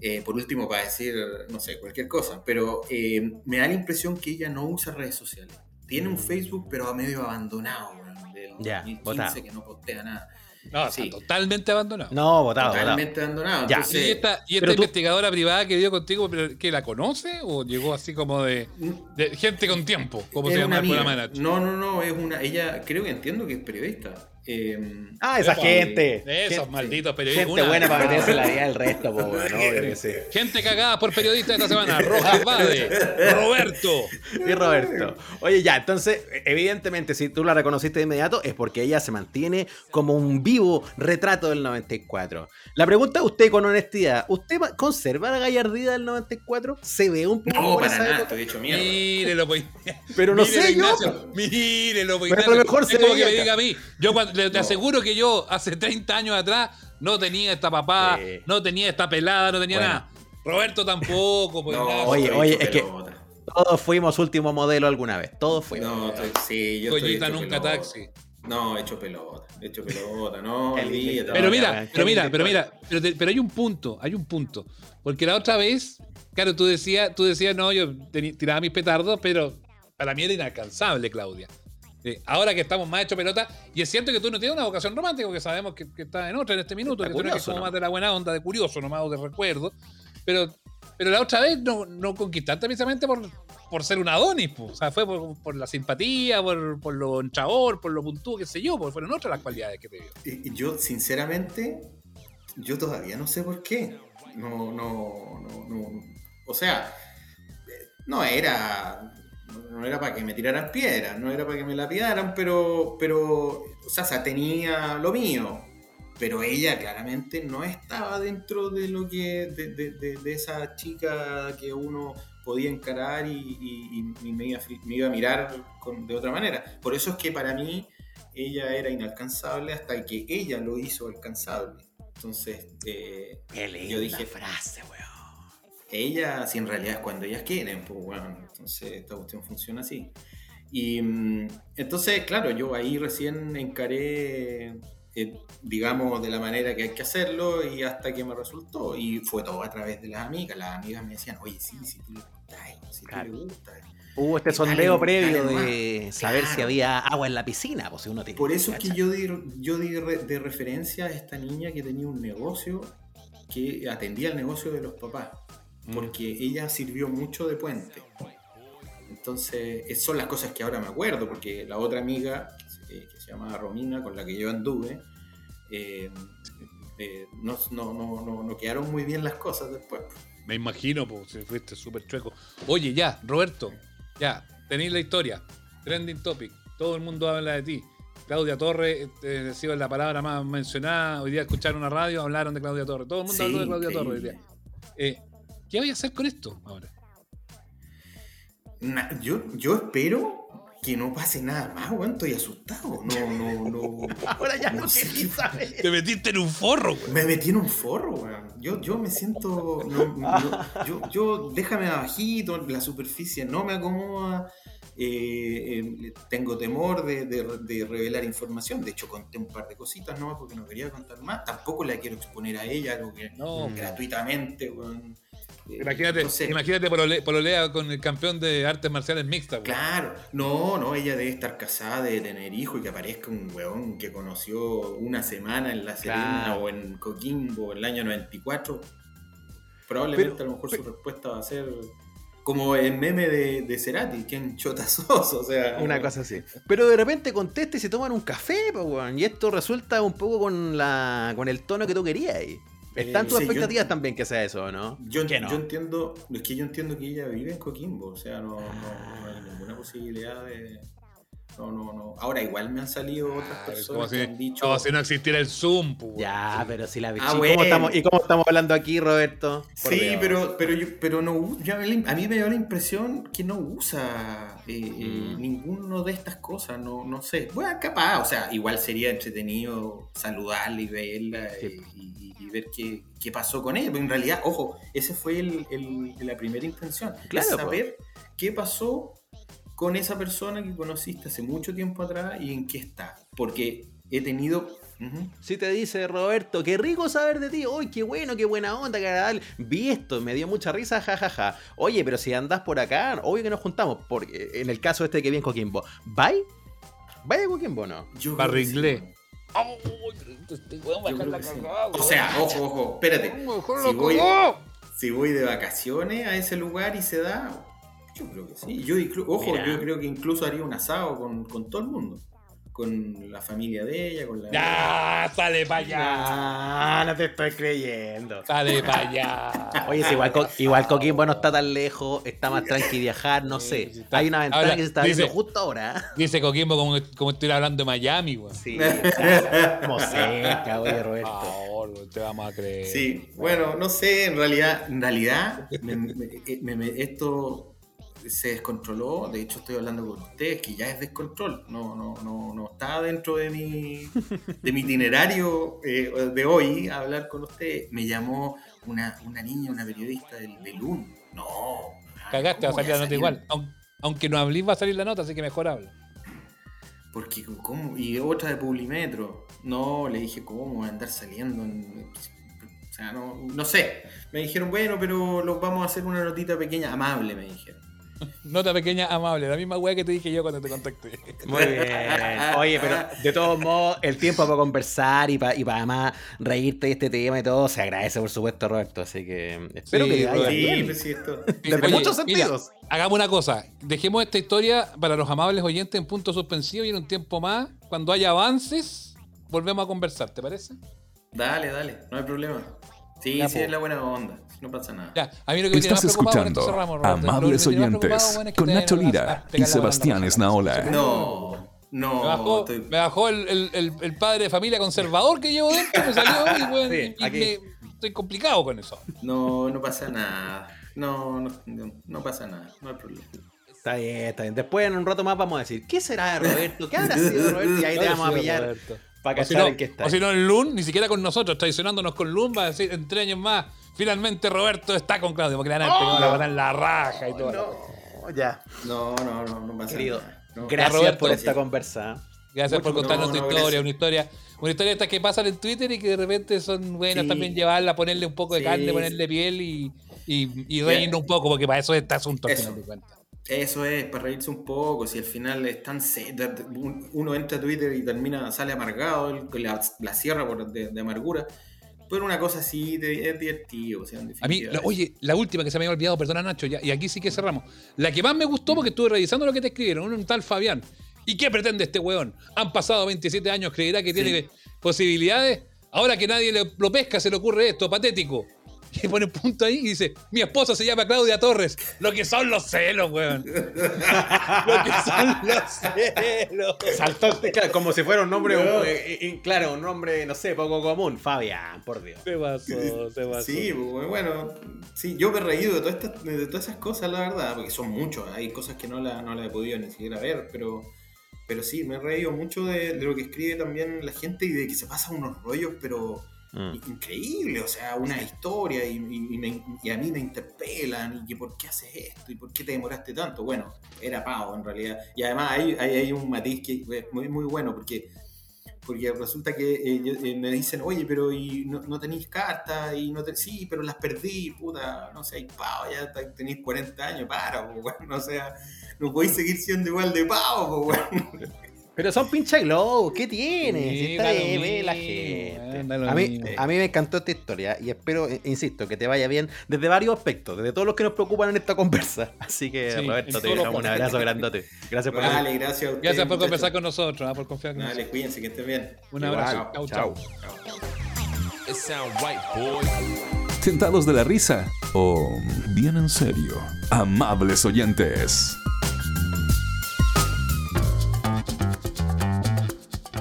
Eh, por último, para decir, no sé, cualquier cosa, pero eh, me da la impresión que ella no usa redes sociales. Tiene un Facebook, pero a medio abandonado, del Ya, 2015 botado. que no postea nada. No, Sí. está totalmente abandonado. No, votado, votado. Totalmente abandonado. Ya. Entonces, ¿Y esta, y esta tú- investigadora privada que dio contigo, que la conoce o llegó así como de, de gente con tiempo? Como se llama el programa amiga. de Nacho? No, no, no, es una. Ella creo que entiendo que es periodista. Eh, Ah, esa gente. De esos Gente- malditos periodistas. Gente Una- buena para meterse en la vida del resto, po, weón, obvio que sí. Gente cagada por periodistas esta semana. Rojas Bade, Roberto. Y Roberto. Oye, ya, entonces, evidentemente, si tú la reconociste de inmediato, es porque ella se mantiene como un vivo retrato del 94. La pregunta a usted con honestidad, ¿usted va- conserva la gallardía del 94? ¿Se ve un poco no, para esa nada, época? estoy hecho mierda. Mírelo, pues. Pero no Mírelo, sé yo. Ignacio, Mírelo, pues, Pero a lo mejor es se como que me diga a mí. Yo cuando, te No. aseguro que yo hace 30 años atrás no tenía esta papá, Sí. no tenía esta pelada, no tenía Bueno. nada. Roberto tampoco, pues. No. Oye, oye, es que- pelota. Todos fuimos último modelo alguna vez. Todos fuimos. No, estoy- sí, yo estoy hecho nunca pelota. taxi. No, hecho pelota. Hecho pelota, no, El- olvídate. Pero mira, pero mira, pero mira, pero, te- pero hay un punto, hay un punto. Porque la otra vez, claro, tú decías, tú decías, no, yo tiraba mis petardos, pero para mí era inalcanzable, Claudia. Eh, ahora que estamos más hecho pelota, y es cierto que tú no tienes una vocación romántica, porque sabemos que, que estás en otra en este minuto, Está que tú eres curioso, como ¿no? más de la buena onda, de curioso nomás, o de recuerdo. Pero, pero la otra vez no, no conquistaste precisamente por, por ser un Adonis, po. o sea, fue por, por la simpatía, por, por lo enchador, por lo puntúo, qué sé yo, porque fueron otras las cualidades que te dio. Y- y Yo, sinceramente, yo todavía no sé por qué. No, no, no, no. O sea, eh, no era. No era para que me tiraran piedras, no era para que me lapidaran, pero, pero, o sea, tenía lo mío. Pero ella claramente no estaba dentro de lo que, de, de- de- de esa chica que uno podía encarar y, y- y me, iba, me iba a mirar con- de otra manera. Por eso es que para mí ella era inalcanzable hasta que ella lo hizo alcanzable. Entonces, eh, Qué linda Yo dije- frase, weón. Ella, si en realidad es cuando ellas quieren, pues bueno, entonces esta cuestión funciona así. Y mm, entonces, claro, yo ahí recién encaré eh, digamos, de la manera que hay que hacerlo y hasta que me resultó. Y fue todo a través de las amigas. Las amigas me decían, oye, sí, si tú le gustas, si tú Claro. le gustas. Hubo este sondeo previo de saber si había agua en la piscina, pues si uno tiene. Por eso es que yo di, yo di re- de referencia a esta niña que tenía un negocio que atendía el negocio de los papás. Porque ella sirvió mucho de puente. Entonces, son las cosas que ahora me acuerdo, porque la otra amiga, que se llama Romina, con la que yo anduve, eh, eh, no, no, no, no, no quedaron muy bien las cosas después. Me imagino, pues, si fuiste súper chueco. Oye, ya, Roberto, ya, tenéis la historia. Trending topic. Todo el mundo habla de ti. Claudia Torres eh, ha sido la palabra más mencionada. Hoy día escucharon una radio, hablaron de Claudia Torres. Todo el mundo Sí, habló de Claudia Torres hoy día. ¿Qué voy a hacer con esto ahora? Na- yo, yo espero que no pase nada más, weón, estoy asustado. No, no, no. Ahora ya no, no sé qué- sabe. Te metiste en un forro, güey. Me metí en un forro, weón. Yo, yo me siento. no, no, yo, yo, déjame abajito, la superficie no me acomoda. eh, eh, tengo temor de, de- de revelar información. De hecho, conté un par de cositas nomás porque no quería contar más. Tampoco la quiero exponer a ella, algo que No, gratuitamente, weón. Imagínate, entonces, imagínate polole- pololea con el campeón de artes marciales mixtas. Claro, no, no, ella debe estar casada, debe tener hijo y que aparezca un weón que conoció una semana en La Serena Claro. o en Coquimbo el año 94. Probablemente Pero- a lo mejor su respuesta va a ser como el meme de, de Cerati, que en sos, o sea. Una cosa así. Pero de repente contesta y se toman un café, pues, weón. Y esto resulta un poco con la con el tono que tú querías ahí. ¿Están Eh, tus sí, yo- expectativas también que sea eso, no? Yo, ¿Qué no? yo entiendo, es que yo entiendo que ella vive en Coquimbo, o sea, no, no, no hay ninguna posibilidad de. No, no, no. Ahora, igual me han salido otras Ah, personas como, que si, han dicho. como si no existiera el Zoom, pues. Ya, pero si la Ah, ¿Y, cómo bueno. estamos, ¿Y cómo estamos hablando aquí, Roberto? Por Sí, Dios. pero, pero, yo, pero no, la- a mí me dio la impresión que no usa eh, eh, Mm. ninguno de estas cosas, no, no sé. Bueno, capaz, o sea, igual sería entretenido saludarla y verla Sí. eh, y, y ver qué, qué pasó con ella. Pero en realidad, ojo, esa fue el, el- la primera intención. Claro, es saber qué pasó con esa persona que conociste hace mucho tiempo atrás y en qué está. Porque he tenido... Si te dice Roberto, qué rico saber de ti, uy, qué bueno, qué buena onda, qué agradable. Vi esto, me dio mucha risa, jajaja. Oye, pero si andas por acá, obvio que nos juntamos, porque en el caso este que vi en Coquimbo, ¿vai? ¿Vaya a Coquimbo o no? Yo Barriglé. Sí. O sea, ojo, ojo, espérate. Voy, si voy de vacaciones a ese lugar y se da, yo creo que sí. Yo, ojo, Mira. yo creo que incluso haría un asado con, con todo el mundo. Con la familia de ella, con la. Ya, sale para allá. Ah, no te estoy creyendo. Sale para allá. Oye, si igual, igual Coquimbo no está tan lejos, está más tranqui viajar, no sé. está- Hay una ventana Ahora, que se está viendo justo ahora. Dice Coquimbo como, como estoy hablando de Miami, güey. Sí, como cerca, oye, Por Roberto. favor, güey, te vamos a creer. Sí, bueno, no sé, en realidad, en realidad, me- me- me- me- esto se descontroló. De hecho, estoy hablando con ustedes que ya es descontrol. No, no, no, no está dentro de mi, de mi itinerario eh, de hoy hablar con ustedes. Me llamó una, una niña, una periodista del, del UN. No. Cagaste, va a ¿cómo salir la nota igual. Aun- Aunque no hablís, va a salir la nota, así que mejor habla. Porque, ¿cómo? Y otra de Publimetro. No, le dije, ¿cómo a andar saliendo? en- O sea, no, no sé. Me dijeron, bueno, pero los vamos a hacer una notita pequeña, amable, me dijeron. Nota pequeña, amable. La misma weá que te dije yo cuando te contacté. Muy bien. Oye, pero de todos modos, el tiempo para conversar y para y para además reírte de este tema y todo, se agradece, por supuesto, Roberto. Así que espero Sí, que te vaya. Sí, bien. pues sí, esto. Desde Oye, muchos mira, sentidos. hagamos una cosa. Dejemos esta historia para los amables oyentes en punto suspensivo y en un tiempo más, cuando haya avances, volvemos a conversar, ¿te parece? Dale, dale, no hay problema. Sí, Ya, sí, po. es la buena onda. No pasa nada. Ya, a mí lo que Estás más preocupado, con esto escuchando cerramos, Roberto. Lo que Amables Oyentes bueno, es que con Nacho Lira y Sebastián. Esnaola. No, no. Me bajó, estoy- me bajó el, el- el- el padre de familia conservador que llevo dentro, me salió y, bueno, Sí, y- y aquí. me- estoy complicado con eso. No, no pasa nada. No, no, no, pasa nada. No hay problema. Está bien, está bien. Después en un rato más vamos a decir, ¿qué será de Roberto? ¿Qué habrá sido de Roberto? Y ahí te vamos a pillar para O si, cachar no, en qué está. o si no, el Lun, ni siquiera con nosotros, traicionándonos con Lun, va a decir en tres años más, finalmente Roberto está con Claudio, porque le van a pegar la patada en la raja y todo. No, ya. No, no, no, no pasa Querido, nada. No. gracias Roberto, por esta sí. conversa. Gracias por contarnos no, tu no, historia, una historia, una historia estas que pasan en Twitter y que de repente son buenas Sí. también llevarla, ponerle un poco de Sí. carne, ponerle piel y, y, reírnos un poco, porque para eso es este asunto al Eso. final de cuentas. Eso es, para reírse un poco, si al final es tan de- de- uno entra a Twitter y termina, sale amargado, la, la cierra por, de, de amargura. Pero una cosa así de- es divertido. o sea, en A mí, la- oye, la última que se me había olvidado, perdona Nacho, ya- y aquí sí que cerramos. La que más me gustó porque estuve revisando lo que te escribieron, un tal Fabián. ¿Y qué pretende este weón? Han pasado 27 años, creerá que tiene posibilidades. Ahora que nadie le- lo pesca, se le ocurre esto, patético. Y pone un punto ahí y dice, mi esposa se llama Claudia Torres. Lo que son los celos, weón. lo que son los celos. Saltó claro, como si fuera un nombre, No. eh, eh, claro, un nombre, no sé, poco común. Fabián, por Dios. Se pasó, se pasó. Sí, pues, bueno, sí, yo me he reído de todas, estas- de todas esas cosas, la verdad, porque son muchos, hay cosas que no la, no la he podido ni siquiera ver, pero, pero sí, me he reído mucho de, de lo que escribe también la gente y de que se pasan unos rollos, pero Mm. increíble, o sea, una historia y, me- y a mí me interpelan y que por qué haces esto y por qué te demoraste tanto. Bueno, era Pau en realidad. Y además hay, hay, hay un matiz que es muy, muy bueno porque, porque resulta que eh, eh, me dicen, oye, pero y no, no tenéis cartas y no te... Sí, pero las perdí, puta, no sé, hay Pau, ya te- tenéis 40 años, para, pues, bueno, o sea, no podéis seguir siendo igual de Pau, pues, bueno. Pero son pincha glow, ¿qué tiene? Sí, Si está ahí, ve la gente. A mí, mismo. a mí me encantó esta historia y espero, eh, insisto, que te vaya bien desde varios aspectos, desde todos los que nos preocupan en esta conversa. Así que, Sí, Roberto, te damos un abrazo grandote. Gracias por Vale, gracias a ustedes. Gracias por conversar con nosotros, ah, por confiar en nosotros. Dale, cuídense, que estén bien. Un Igual, abrazo. Chau, chau. chau. ¿Tentados de la risa? ¿O bien en serio? Amables oyentes.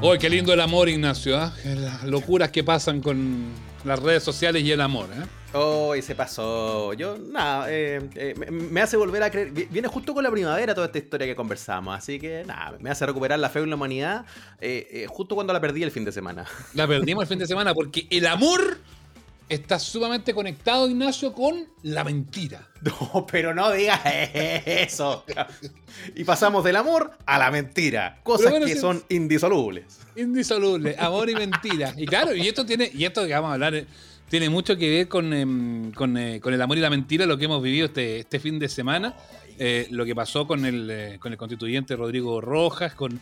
Hoy qué lindo el amor, Ignacio. ¿ah? Las locuras que pasan con las redes sociales y el amor. ¿eh? Oh, y se pasó. Yo, nada, eh, eh, me, hace volver a creer. vi- Viene justo con la primavera toda esta historia que conversamos. Así que, nada, me hace recuperar la fe en la humanidad eh, justo cuando la perdí el fin de semana. La perdimos el fin de semana porque el amor está sumamente conectado, Ignacio, con la mentira. No, pero no digas eso. Y pasamos del amor a la mentira. Cosas bueno, que sí. son indisolubles. Indisoluble, amor y mentira. Y claro, y esto tiene, y esto que vamos a hablar, eh, tiene mucho que ver con, em, con, eh, con el amor y la mentira, lo que hemos vivido este, este fin de semana, eh, lo que pasó con el, con el constituyente Rodrigo Rojas, con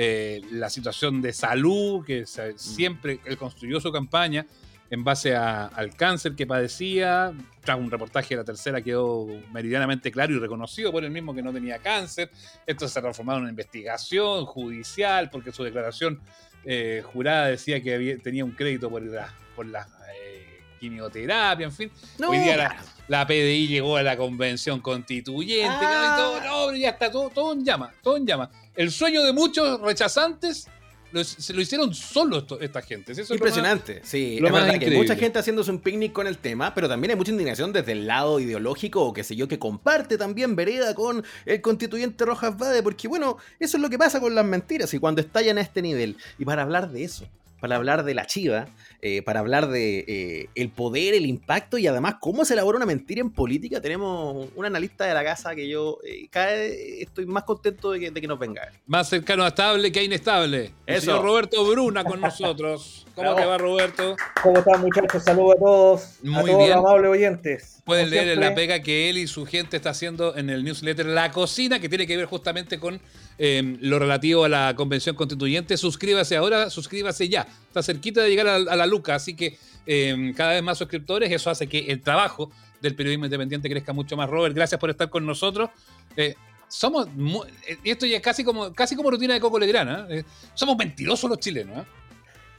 eh, la situación de salud, que siempre él construyó su campaña en base a- al cáncer que padecía. Tras un reportaje de la tercera quedó meridianamente claro y reconocido por él mismo que no tenía cáncer. Esto se ha transformado en una investigación judicial porque su declaración eh, jurada decía que había- tenía un crédito por la, por la eh, quimioterapia, en fin. No, Hoy día la, la PDI llegó a la convención constituyente. Ah. y todo, no, ya está todo, todo en llama, todo en llama. El sueño de muchos rechazantes lo- se lo hicieron solo esto- esta gente. Eso es lo más- Impresionante, sí. lo es verdad que hay mucha gente haciéndose un picnic con el tema, pero también hay mucha indignación desde el lado ideológico o qué sé yo, que comparte también vereda con el constituyente Rojas Vade, porque bueno, eso es lo que pasa con las mentiras y cuando estallan a este nivel. Y para hablar de eso, para hablar de la chiva, eh, para hablar de eh, el poder, el impacto y además cómo se elabora una mentira en política, tenemos un analista de la casa que yo eh, cada vez estoy más contento de que, de que nos venga. Más cercano a estable que a inestable. El Eso. señor Roberto Bruna con nosotros. ¿Cómo Bravo. te va, Roberto? ¿Cómo están muchachos? Saludos a todos, a Muy todos bien. los amables oyentes. Pueden Como leer la pega que él y su gente está haciendo en el newsletter La Cocina, que tiene que ver justamente con eh, lo relativo a la convención constituyente. Suscríbase ahora, suscríbase ya. Está cerquita de llegar a, a la Luca, así que eh, cada vez más suscriptores. Eso hace que el trabajo del periodismo independiente crezca mucho más. Robert, gracias por estar con nosotros. Eh, somos, mu- eh, esto ya es casi como, casi como rutina de Coco Legrana. ¿eh? somos mentirosos los chilenos. ¿eh?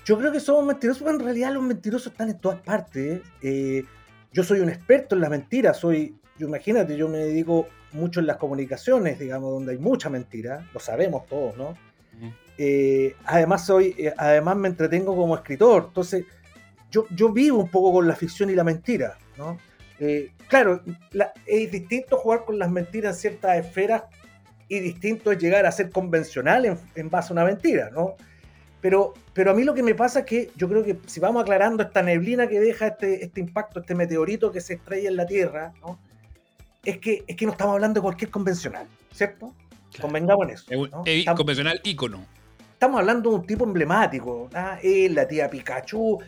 Yo creo que somos mentirosos, pero en realidad los mentirosos están en todas partes. Yo soy un experto en la mentira, soy, yo imagínate, yo me dedico mucho en las comunicaciones, digamos, donde hay mucha mentira, lo sabemos todos, ¿no? Eh, además soy, eh, además me entretengo como escritor, entonces yo, yo vivo un poco con la ficción y la mentira, ¿no? Eh, claro, la- es distinto jugar con las mentiras en ciertas esferas y distinto es llegar a ser convencional en, en base a una mentira, ¿no? Pero, pero a mí lo que me pasa es que yo creo que si vamos aclarando esta neblina que deja este, este impacto, este meteorito que se estrella en la Tierra, ¿no? es, que, es que no estamos hablando de cualquier convencional, ¿cierto? Convengamos en eso. ¿no? Estamos- convencional ícono. estamos hablando de un tipo emblemático. ¿ah? Él, la tía Pikachu,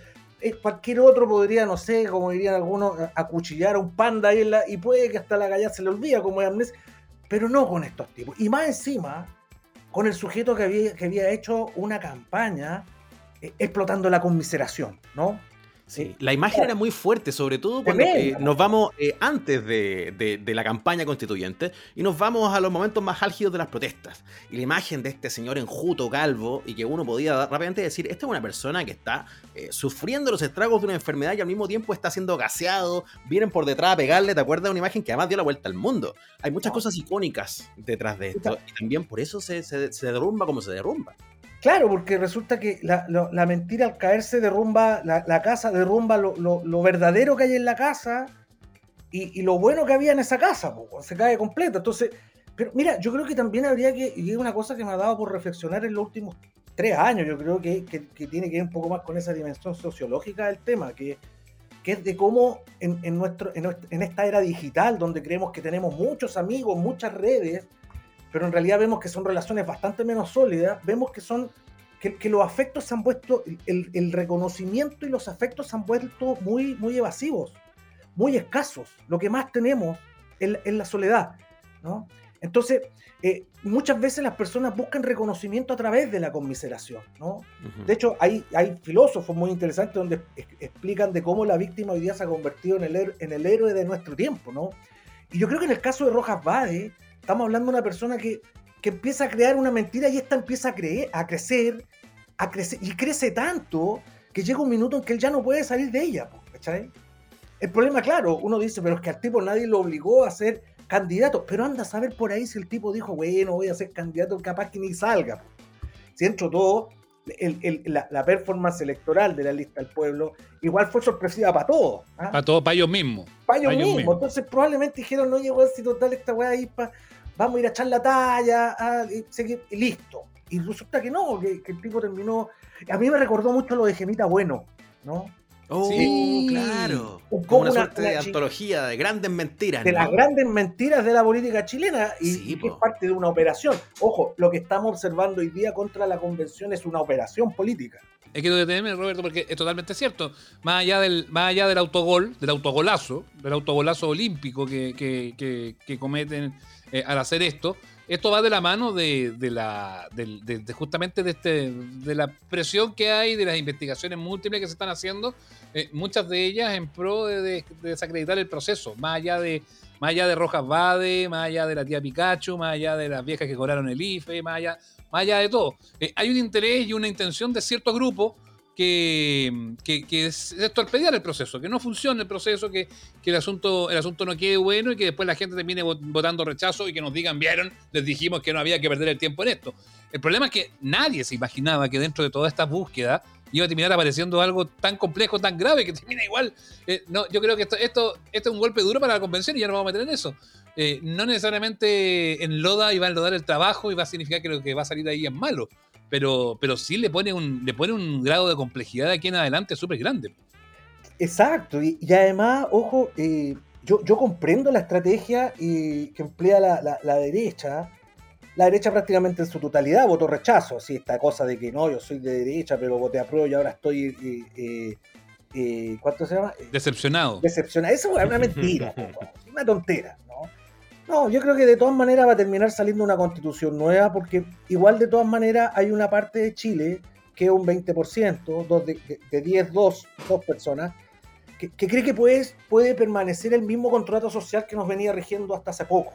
cualquier otro podría, no sé, como dirían algunos, acuchillar a un panda y, la, y puede que hasta la galla se le olvida como es amnesia, pero no con estos tipos. Y más encima, con el sujeto que había, hecho una campaña eh, explotando la conmiseración, ¿no? Sí, la imagen era muy fuerte, sobre todo cuando eh, nos vamos eh, antes de, la campaña constituyente y nos vamos a los momentos más álgidos de las protestas. Y la imagen de este señor enjuto, calvo, y que uno podía rápidamente decir, esta es una persona que está eh, sufriendo los estragos de una enfermedad y al mismo tiempo está siendo gaseado, vienen por detrás a pegarle, ¿te acuerdas de una imagen que además dio la vuelta al mundo? Hay muchas cosas icónicas detrás de esto y también por eso se derrumba como se derrumba. Claro, porque resulta que la, mentira al caerse derrumba la, casa, derrumba lo, verdadero que hay en la casa y, lo bueno que había en esa casa, se cae completa. Entonces, pero mira, yo creo que también habría que, y es una cosa que me ha dado por reflexionar en los últimos tres años, yo creo que, tiene que ver un poco más con esa dimensión sociológica del tema, que, es de cómo en, nuestro, en esta era digital, donde creemos que tenemos muchos amigos, muchas redes, pero en realidad vemos que son relaciones bastante menos sólidas, vemos que son que, los afectos se han puesto, el, reconocimiento y los afectos se han vuelto muy, muy evasivos, muy escasos. Lo que más tenemos es, la soledad, ¿no? Entonces, eh, muchas veces las personas buscan reconocimiento a través de la conmiseración, ¿no? De hecho, hay, hay filósofos muy interesantes donde explican de cómo la víctima hoy día se ha convertido en el, en el héroe de nuestro tiempo, ¿no? Y yo creo que en el caso de Rojas Bade, Estamos hablando de una persona que, empieza a crear una mentira y esta empieza a, creer, a crecer, a crecer, y crece tanto que llega un minuto en que él ya no puede salir de ella, ¿cachai? El problema, claro, uno dice, pero es que al tipo nadie lo obligó a ser candidato, pero anda a saber por ahí si el tipo dijo, bueno, voy a ser candidato, capaz que ni salga. Si entro todo, la, performance electoral de la lista del pueblo igual fue sorpresiva para todos. ¿ah? Para todos, para ellos mismos. Para ellos, mismos. Entonces probablemente dijeron, no llegó si total esta weá ahí para vamos a ir a echar la talla, ah, y, listo. Y resulta que no, que, el tipo terminó. A mí me recordó mucho lo de Gemita Bueno, ¿no? Oh, sí, claro. Como una, suerte de antología de grandes mentiras. De las grandes mentiras de la política chilena y, que es parte de una operación. Ojo, lo que estamos observando hoy día contra la convención es una operación política. Es que detenerme, Roberto, porque es totalmente cierto. Más allá del, más allá del autogol, del autogolazo, del autogolazo olímpico que, que, que cometen eh, al hacer esto. Esto va de la mano de, la, justamente de, este, de la presión que hay, de las investigaciones múltiples que se están haciendo, eh, muchas de ellas en pro de, desacreditar el proceso, más allá de, más allá de Rojas Bade, más allá de la tía Pikachu, más allá de las viejas que cobraron el IFE, más allá, más allá de todo. Eh, hay un interés y una intención de cierto grupo que, que, es, torpedear el proceso, que no funcione el proceso, que, el, asunto, el asunto no quede bueno y que después la gente termine votando rechazo y que nos digan, vieron, les dijimos que no había que perder el tiempo en esto. El problema es que nadie se imaginaba que dentro de toda esta búsqueda iba a terminar apareciendo algo tan complejo, tan grave, que termina igual. Eh, no, yo creo que esto, esto, esto, es un golpe duro para la convención y ya no vamos a meter en eso. Eh, no necesariamente en Loda y a enlodar el trabajo y va a significar que lo que va a salir ahí es malo pero, pero sí le pone un, le pone un grado de complejidad de aquí en adelante súper grande. Exacto, y, además, ojo, eh, yo, yo comprendo la estrategia que emplea la, la, derecha. La derecha prácticamente en su totalidad votó rechazo, así esta cosa de que no, yo soy de derecha, pero voté a prueba y ahora estoy eh, eh, ¿cuánto se llama? Decepcionado. Decepcionado. Eso es una mentira, una tontera. No, yo creo que de todas maneras va a terminar saliendo una constitución nueva porque igual de todas maneras hay una parte de Chile que es un 20%, dos de, de, 10, dos, dos personas, que, cree que puede, puede permanecer el mismo contrato social que nos venía rigiendo hasta hace poco.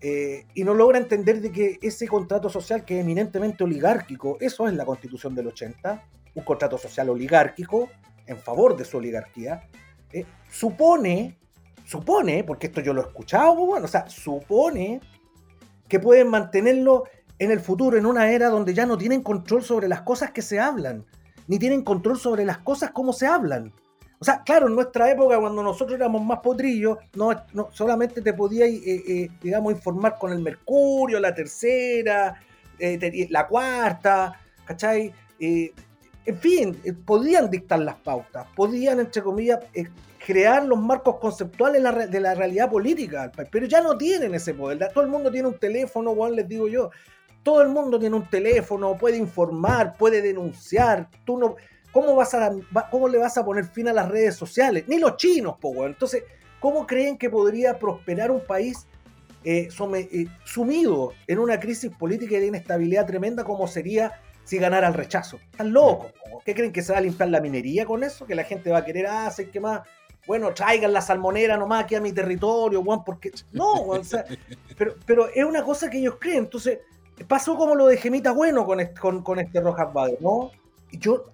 Eh, y no logra entender de que ese contrato social que es eminentemente oligárquico, eso es la constitución del 80, un contrato social oligárquico en favor de su oligarquía, eh, supone supone, porque esto yo lo he escuchado, pues, bueno, o sea, supone que pueden mantenerlo en el futuro, en una era donde ya no tienen control sobre las cosas que se hablan, ni tienen control sobre las cosas como se hablan. O sea, claro, en nuestra época, cuando nosotros éramos más potrillos, no, solamente te podías, eh, eh, digamos, informar con el Mercurio, la tercera, eh, la cuarta, ¿cachai? en fin, podían dictar las pautas, podían, entre comillas, crear los marcos conceptuales de la realidad política, pero ya no tienen ese poder. Todo el mundo tiene un teléfono, Juan, les digo yo. todo el mundo tiene un teléfono, puede informar, puede denunciar. Tú no, ¿cómo, vas a, ¿Cómo le vas a poner fin a las redes sociales? Ni los chinos, po, weón. Entonces, ¿cómo creen que podría prosperar un país eh, eh, sumido en una crisis política y de inestabilidad tremenda como sería si ganara el rechazo? Están locos. ¿Qué creen que se va a limpiar la minería con eso? Que la gente va a querer, ah, que más bueno, traigan la salmonera nomás aquí a mi territorio, weón, porque. No, o sea, pero, pero es una cosa que ellos creen. Entonces, pasó como lo de Gemita Bueno con este, con, este Rojas Bade, ¿no? Yo,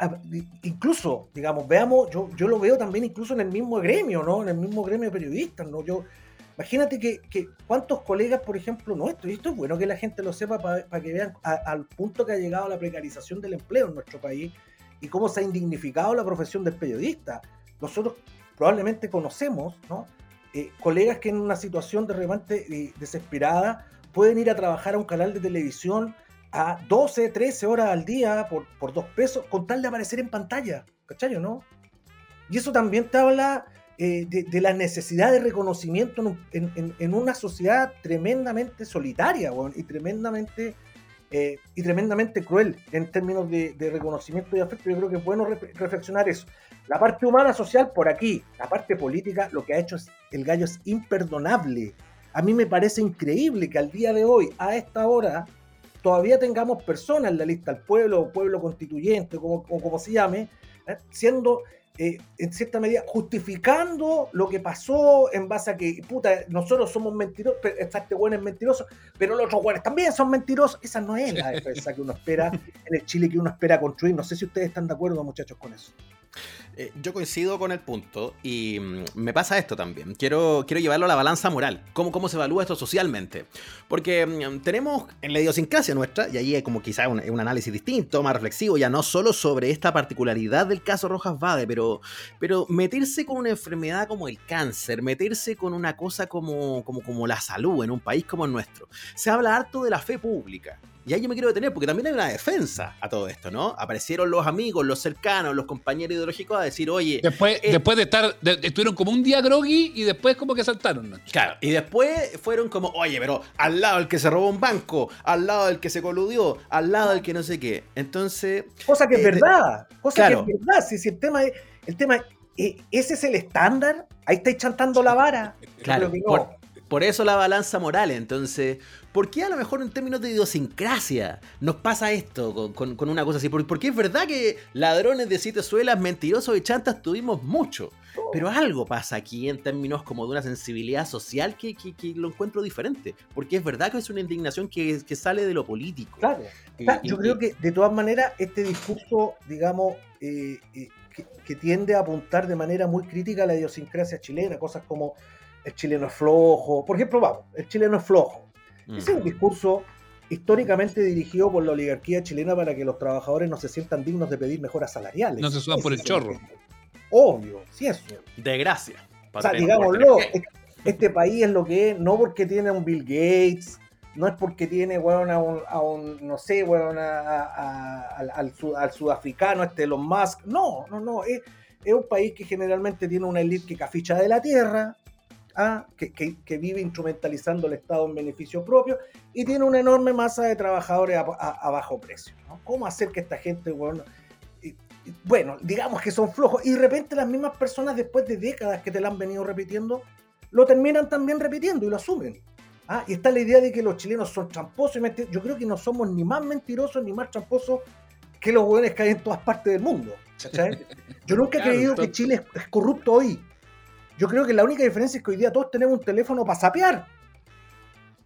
incluso, digamos, veamos, yo, yo lo veo también incluso en el mismo gremio, ¿no? En el mismo gremio de periodistas, ¿no? Yo, imagínate que, que cuántos colegas, por ejemplo, nuestros, y esto es bueno que la gente lo sepa para que vean al punto que ha llegado la precarización del empleo en nuestro país y cómo se ha indignificado la profesión del periodista. Nosotros probablemente conocemos, ¿no? Eh, colegas que en una situación de repente eh, desesperada pueden ir a trabajar a un canal de televisión a 12, 13 horas al día por, por dos pesos con tal de aparecer en pantalla, ¿cachai no? Y eso también te habla eh, de, la necesidad de reconocimiento en, una sociedad tremendamente solitaria y tremendamente y tremendamente cruel en términos de, reconocimiento y afecto. Yo creo que es bueno reflexionar eso. La parte humana social por aquí, la parte política, lo que ha hecho el gallo es imperdonable. A mí me parece increíble que al día de hoy, a esta hora, todavía tengamos personas en la lista del pueblo o pueblo constituyente, como, como, se llame, ¿eh? siendo eh, en cierta medida justificando lo que pasó en base a que, puta, nosotros somos mentirosos, este bueno es mentiroso, pero los otros buenos también son mentirosos. Esa no es la defensa que uno espera en el Chile que uno espera construir. No sé si ustedes están de acuerdo, muchachos, con eso. Eh, yo coincido con el punto y mm, me pasa esto también. Quiero, quiero llevarlo a la balanza moral. ¿Cómo, cómo se evalúa esto socialmente? Porque mm, tenemos en la idiosincrasia nuestra, y ahí hay como quizá un, un, análisis distinto, más reflexivo, ya no solo sobre esta particularidad del caso Rojas Vade, pero, pero meterse con una enfermedad como el cáncer, meterse con una cosa como, como, como la salud en un país como el nuestro. Se habla harto de la fe pública. Y ahí yo me quiero detener porque también hay una defensa a todo esto, ¿no? Aparecieron los amigos, los cercanos, los compañeros ideológicos decir, oye. Después, eh, después de estar, estuvieron como un día groggy y después como que saltaron. ¿no? Claro, y después fueron como, oye, pero al lado del que se robó un banco, al lado del que se coludió, al lado del que no sé qué. Entonces. Cosa que es eh, verdad, cosa que es verdad. Si, el tema es, el tema eh, ese es el estándar, ahí estáis chantando la vara. Claro, por eso la balanza moral. Entonces, ¿por qué a lo mejor en términos de idiosincrasia nos pasa esto con, una cosa así? Porque es verdad que ladrones de siete suelas, mentirosos y chantas tuvimos mucho. Pero algo pasa aquí en términos como de una sensibilidad social que, lo encuentro diferente. Porque es verdad que es una indignación que, sale de lo político. Claro. yo creo que de todas maneras este discurso, digamos, eh, eh, que tiende a apuntar de manera muy crítica a la idiosincrasia chilena, cosas como el chileno es flojo. Por ejemplo, vamos, el chileno es flojo. Ese es un discurso históricamente dirigido por la oligarquía chilena para que los trabajadores no se sientan dignos de pedir mejoras salariales. No se suban por el chorro. Obvio, sí eso. De gracia. O sea, digámoslo, este país es lo que es, no porque tiene a un Bill Gates, no es porque tiene, bueno, a, un, no sé, bueno, al, al, sudafricano, este Elon Musk. No, no, no. Es, es un país que generalmente tiene una élite que caficha de la tierra, que, vive instrumentalizando el Estado en beneficio propio y tiene una enorme masa de trabajadores a, bajo precio. ¿Cómo hacer que esta gente, bueno, bueno, digamos que son flojos y de repente las mismas personas después de décadas que te lo han venido repitiendo, lo terminan también repitiendo y lo asumen. ¿ah? Y está la idea de que los chilenos son tramposos y. Yo creo que no somos ni más mentirosos ni más tramposos que los jóvenes que hay en todas partes del mundo. Yo nunca he creído que Chile es corrupto hoy. Yo creo que la única diferencia es que hoy día todos tenemos un teléfono para sapear.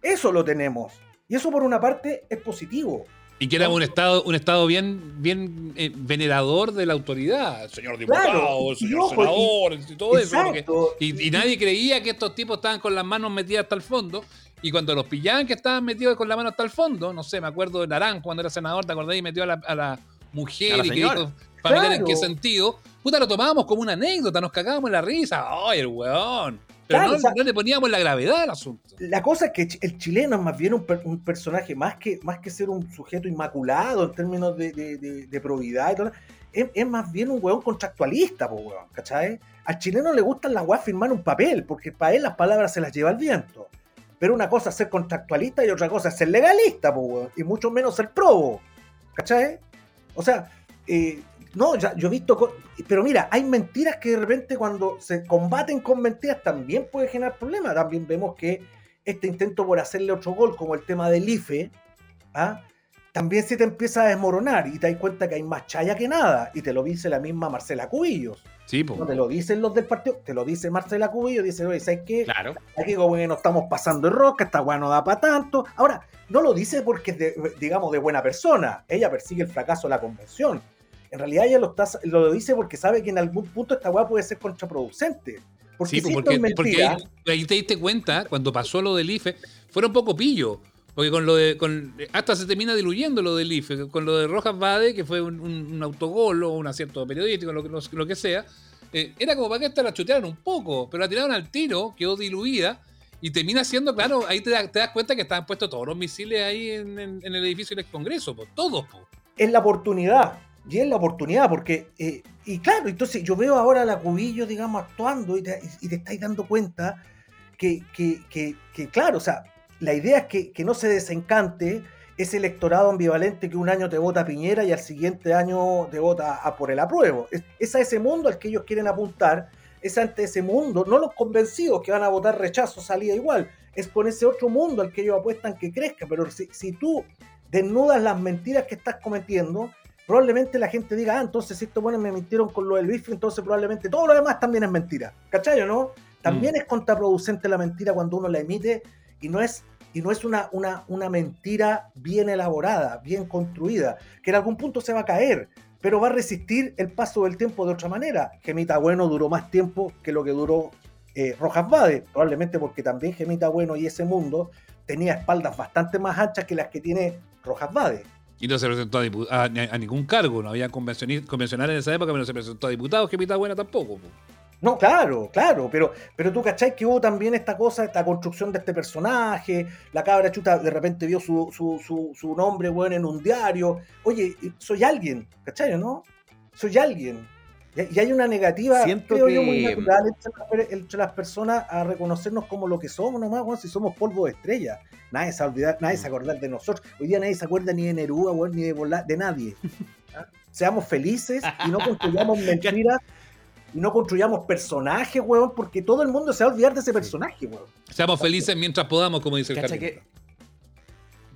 Eso lo tenemos. Y eso por una parte es positivo. Y que era un estado, un estado bien, bien eh, venerador de la autoridad, señor diputado, señor senador, y, todo eso. y, nadie creía que estos tipos estaban con las manos metidas hasta el fondo. Y cuando los pillaban que estaban metidos con la mano hasta el fondo, no sé, me acuerdo de Naranjo cuando era senador, ¿te acordás? Y metió a la, mujer y que dijo, familiar en qué sentido. Puta, lo tomábamos como una anécdota, nos cagábamos en la risa. ¡Ay, el weón! Pero no, le poníamos la gravedad al asunto. La cosa es que el chileno es más bien un, personaje, más que, más que ser un sujeto inmaculado en términos de, probidad y todo, es, más bien un weón contractualista, po, weón, ¿cachai? Al chileno le gustan las weas firmar un papel, porque para él las palabras se las lleva el viento. Pero una cosa es ser contractualista y otra cosa es ser legalista, po, weón, y mucho menos ser probo. ¿Cachai? O sea, eh, no, ya, yo he visto. co- Pero mira, hay mentiras que de repente cuando se combaten con mentiras también puede generar problemas. También vemos que este intento por hacerle otro gol, como el tema del IFE, ¿ah? también se te empieza a desmoronar y te das cuenta que hay más chaya que nada. Y te lo dice la misma Marcela Cubillos. Sí, No po. te lo dicen los del partido, te lo dice Marcela Cubillos. Dice, oye, ¿sabes qué? Claro. Aquí como que nos estamos pasando de roca, esta weá no da para tanto. Ahora, no lo dice porque es, de- digamos, de buena persona. Ella persigue el fracaso de la convención. En realidad ella lo, está, lo dice porque sabe que en algún punto esta weá puede ser contraproducente. Porque Sí, si porque, es porque mentira, ahí, ahí te diste cuenta, cuando pasó lo del IFE, fueron un poco pillo. Porque con lo de. Con, hasta se termina diluyendo lo del IFE. Con lo de Rojas Bade, que fue un, un- un autogol o un acierto periodístico, lo, que- lo, lo que sea. eh, era como para que esta la chutearan un poco, pero la tiraron al tiro, quedó diluida. Y termina siendo, claro, ahí te, da- te das cuenta que estaban puestos todos los misiles ahí en, en- en el edificio del Congreso, pues, todos, pues. es la oportunidad. Y es la oportunidad, porque, eh, y claro, entonces yo veo ahora a la Cubillo, digamos, actuando y te, y te estáis dando cuenta que, que, que, que, claro, o sea, la idea es que, que no se desencante ese electorado ambivalente que un año te vota Piñera y al siguiente año te vota a por el apruebo. Es, es a ese mundo al que ellos quieren apuntar, es ante ese mundo, no los convencidos que van a votar rechazo salida igual, es con ese otro mundo al que ellos apuestan que crezca, pero si, si tú desnudas las mentiras que estás cometiendo, probablemente la gente diga, ah, entonces si estos buenos me mintieron con lo del bife, entonces probablemente todo lo demás también es mentira. ¿Cachai o no? También es contraproducente la mentira cuando uno la emite y no es, y no es una, una, una mentira bien elaborada, bien construida, que en algún punto se va a caer, pero va a resistir el paso del tiempo de otra manera. Gemita Bueno duró más tiempo que lo que duró eh, Rojas Bade, probablemente porque también Gemita Bueno y ese mundo tenía espaldas bastante más anchas que las que tiene Rojas Bade. Y no se presentó a, a- a ningún cargo, no había conventioni- convencional en esa época, pero no se presentó a diputado, que pita buena tampoco. po. No, claro, claro, pero, pero tú cachai que hubo también esta cosa, esta construcción de este personaje, la cabra chuta de repente vio su, su, su, su nombre, bueno, en un diario, oye, soy alguien, ¿cachai no? Soy alguien. Y, y hay una negativa, Siento creo yo, muy natural entre las, entre las personas a reconocernos como lo que somos nomás, weón, si somos polvo de estrella. Nadie se va a olvidar, nadie se acordar de nosotros. Hoy día nadie se acuerda ni de Neruda, ni de, Bola- de nadie. ¿ah? Seamos felices y no construyamos mentiras y no construyamos personajes, weón, porque todo el mundo se va a olvidar de ese personaje, weón. Seamos felices mientras podamos, como dice el Cacha Carlito. que.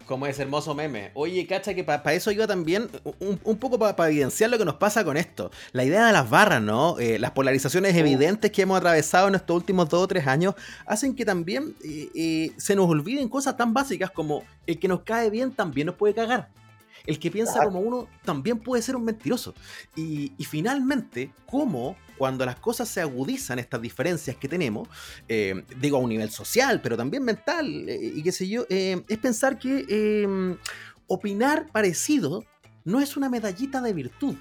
Como ese hermoso meme. Oye, cacha que para eso iba también un, un poco para evidenciar lo que nos pasa con esto. La idea de las barras, ¿no? Eh, las polarizaciones evidentes que hemos atravesado en estos últimos dos o tres años hacen que también eh, eh, se nos olviden cosas tan básicas como el que nos cae bien también nos puede cagar. El que piensa como uno también puede ser un mentiroso. Y, y finalmente, cómo cuando las cosas se agudizan, estas diferencias que tenemos, eh, digo a un nivel social, pero también mental, eh, y qué sé yo, eh, es pensar que eh, opinar parecido no es una medallita de virtud.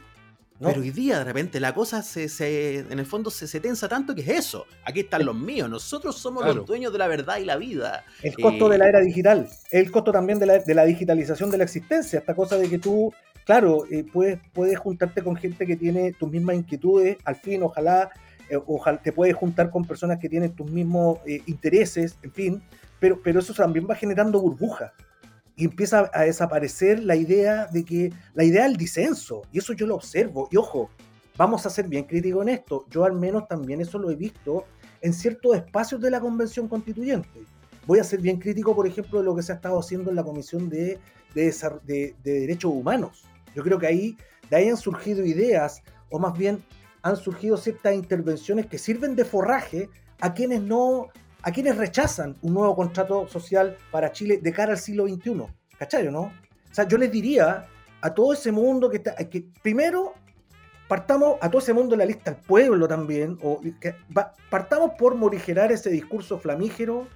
¿No? Pero hoy día de repente la cosa se, se- en el fondo se, se tensa tanto que es eso. Aquí están los míos, nosotros somos Claro. los dueños de la verdad y la vida. El costo Eh, de la era digital, el costo también de la, de la digitalización de la existencia, esta cosa de que tú, claro, eh, puedes, puedes juntarte con gente que tiene tus mismas inquietudes, al fin, ojalá, eh, ojalá te puedes juntar con personas que tienen tus mismos intereses, en fin, pero, pero eso también va generando burbujas. Y empieza a desaparecer la idea de que, la idea del disenso, y eso yo lo observo, y ojo, vamos a ser bien críticos en esto, yo al menos también eso lo he visto en ciertos espacios de la convención constituyente voy a ser bien crítico, por ejemplo, de lo que se ha estado haciendo en la Comisión de, de, de Derechos Humanos. Yo creo que ahí, de ahí han surgido ideas, o más bien han surgido ciertas intervenciones que sirven de forraje a quienes no, a quienes rechazan un nuevo contrato social para Chile de cara al siglo XXI. ¿Cachai o no? O sea, yo les diría a todo ese mundo que está, que primero partamos a todo ese mundo de la lista al pueblo también, o partamos por morigerar ese discurso flamígero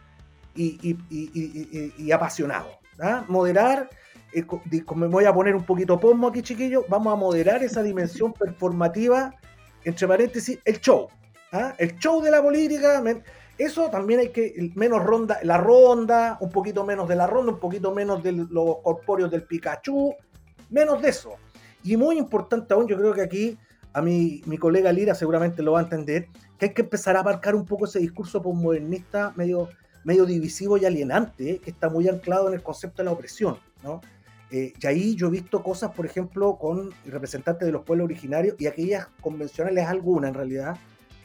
y, apasionado. ¿ah? Moderar, eh, me voy a poner un poquito posmo aquí, chiquillos, vamos a moderar esa dimensión performativa, entre paréntesis, el show. ¿ah? El show de la política, eso también hay que, menos ronda, la ronda, un poquito menos de la ronda, un poquito menos de los corpóreos del Pikachu, menos de eso. Y muy importante aún, yo creo que aquí a mi, mi colega Lira seguramente lo va a entender, que hay que empezar a aparcar un poco ese discurso postmodernista medio, medio divisivo y alienante que está muy anclado en el concepto de la opresión, ¿no? Eh, y ahí yo he visto cosas, por ejemplo, con representantes de los pueblos originarios y aquellas convencionales, algunas en realidad,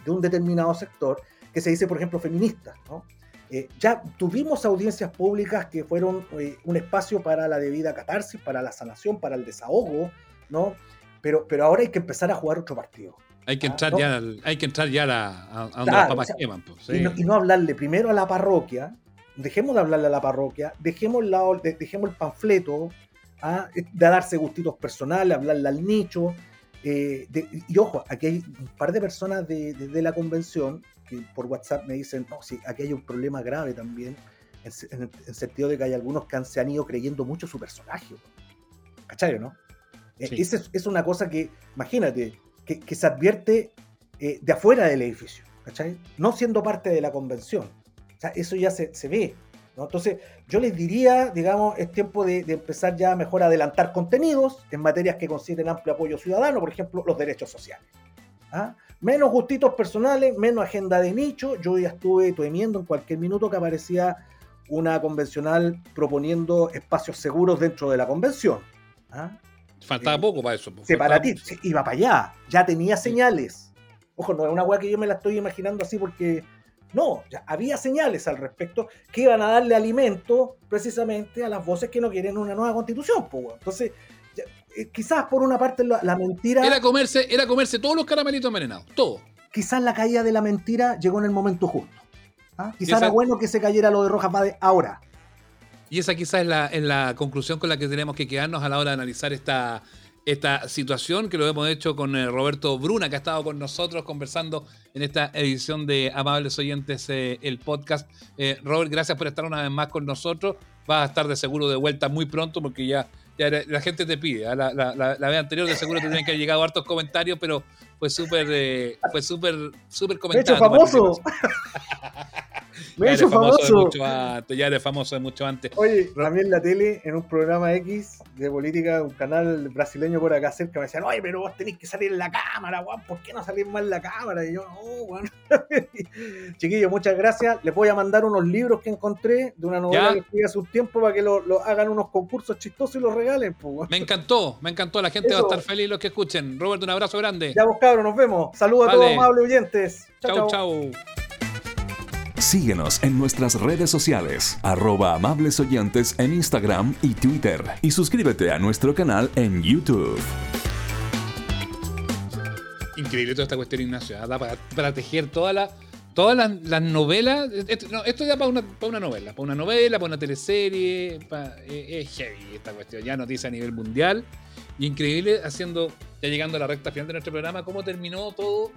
de un determinado sector, que se dice, por ejemplo, feministas, ¿no? Eh, ya tuvimos audiencias públicas que fueron eh, un espacio para la debida catarsis, para la sanación, para el desahogo, ¿no? Pero, pero ahora hay que empezar a jugar otro partido. Hay que entrar no. ya, hay que entrar ya a, la- a- a donde Claro, las papas o sea, queman. pues, Y, no, y no hablarle primero a la parroquia, dejemos de hablarle a la parroquia, dejemos, el lado- de- dejemos el panfleto, ¿ah? de darse gustitos personales, hablarle al nicho. eh, de- y ojo, aquí hay un par de personas de, de- de la convención que por WhatsApp me dicen, no, sí, aquí hay un problema grave también, en, en el en sentido de que hay algunos que han- se han ido creyendo mucho su personaje. ¿Cachai, o no? Eh, Sí. Esa es, es una cosa que, imagínate, que, que se advierte eh, de afuera del edificio, ¿cachai? No siendo parte de la convención. O sea, eso ya se, se ve. ¿no? Entonces, yo les diría, digamos, es tiempo de, de empezar ya mejor a adelantar contenidos en materias que consideren amplio apoyo ciudadano, por ejemplo, los derechos sociales. ¿ah? Menos gustitos personales, menos agenda de nicho. Yo ya estuve temiendo en cualquier minuto que aparecía una convencional proponiendo espacios seguros dentro de la convención. ¿ah? Faltaba eh, poco para eso. pues, separatista, sí, iba para allá, ya tenía señales. Ojo, no es una weá que yo me la estoy imaginando así porque no, ya había señales al respecto que iban a darle alimento precisamente a las voces que no quieren una nueva constitución. weón. Entonces, eh, quizás por una parte la, la mentira, Era comerse, era comerse todos los caramelitos envenenados. Todo. quizás la caída de la mentira llegó en el momento justo. ¿ah? Quizás esa- era bueno que se cayera lo de Rojas Bade ahora. Y esa quizás es la, es la conclusión con la que tenemos que quedarnos a la hora de analizar esta, esta situación, que lo hemos hecho con eh, Roberto Bruna, que ha estado con nosotros conversando en esta edición de Amables Oyentes, eh, el podcast. Eh, Robert, gracias por estar una vez más con nosotros. Vas a estar de seguro de vuelta muy pronto porque ya, ya la, gente te pide. ¿ah? La, la- la- vez anterior de seguro te tenían que haber llegado hartos comentarios, pero fue súper eh, fue súper súper Me he hecho famoso. Me he hecho famoso de mucho antes, ya eres famoso de mucho antes. Oye, también la tele, en un programa X de política, un canal brasileño por acá cerca, me decían, oye, pero vos tenés que salir en la cámara, weón, ¿por qué no salir más en la cámara? Y yo, no, weón. Chiquillos, muchas gracias. Les voy a mandar unos libros que encontré de una novela Ya. que escribí hace un tiempo para que lo, lo hagan unos concursos chistosos y los regalen, pues. Me encantó, me encantó. La gente va a Eso. estar feliz los que escuchen. Robert, un abrazo grande. Ya vos cabros, nos vemos. Saludos a Vale. todos amables oyentes. Chau, chao. chau. Síguenos en nuestras redes sociales, arroba amables oyentes en Instagram y Twitter. Y suscríbete a nuestro canal en YouTube. Increíble toda esta cuestión, Ignacio. ¿ah? Da para, para tejer toda la, todas las, las novelas. Esto, no, esto ya para una, para una novela. Para una novela, para una teleserie. para- eh, es heavy esta cuestión. Ya noticia a nivel mundial. Y increíble haciendo, ya llegando a la recta final de nuestro programa, cómo terminó todo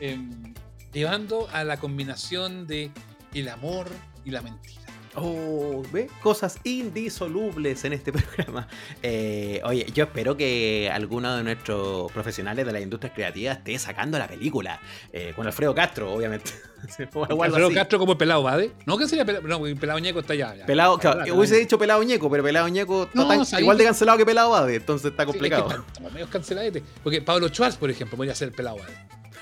em, llevando a la combinación de el amor y la mentira. Oh, ¿ve? Cosas indisolubles en este programa. Eh, oye, yo espero que alguno de nuestros profesionales de la industria creativa esté sacando la película. Eh, con Alfredo Castro, obviamente. Alfredo así. Castro como el pelado Bade. No, que sería pelado. No, pelado ñeco está allá. ya. Pelado, claro, Pelado, hubiese pelado. dicho pelado ñeco, pero pelado ñeco No, está tan- ¿sabes igual de cancelado que pelado Bade, entonces está Sí, complicado. es que canceladete. Porque Pablo Schwartz, por ejemplo, podría ser el pelado Bade.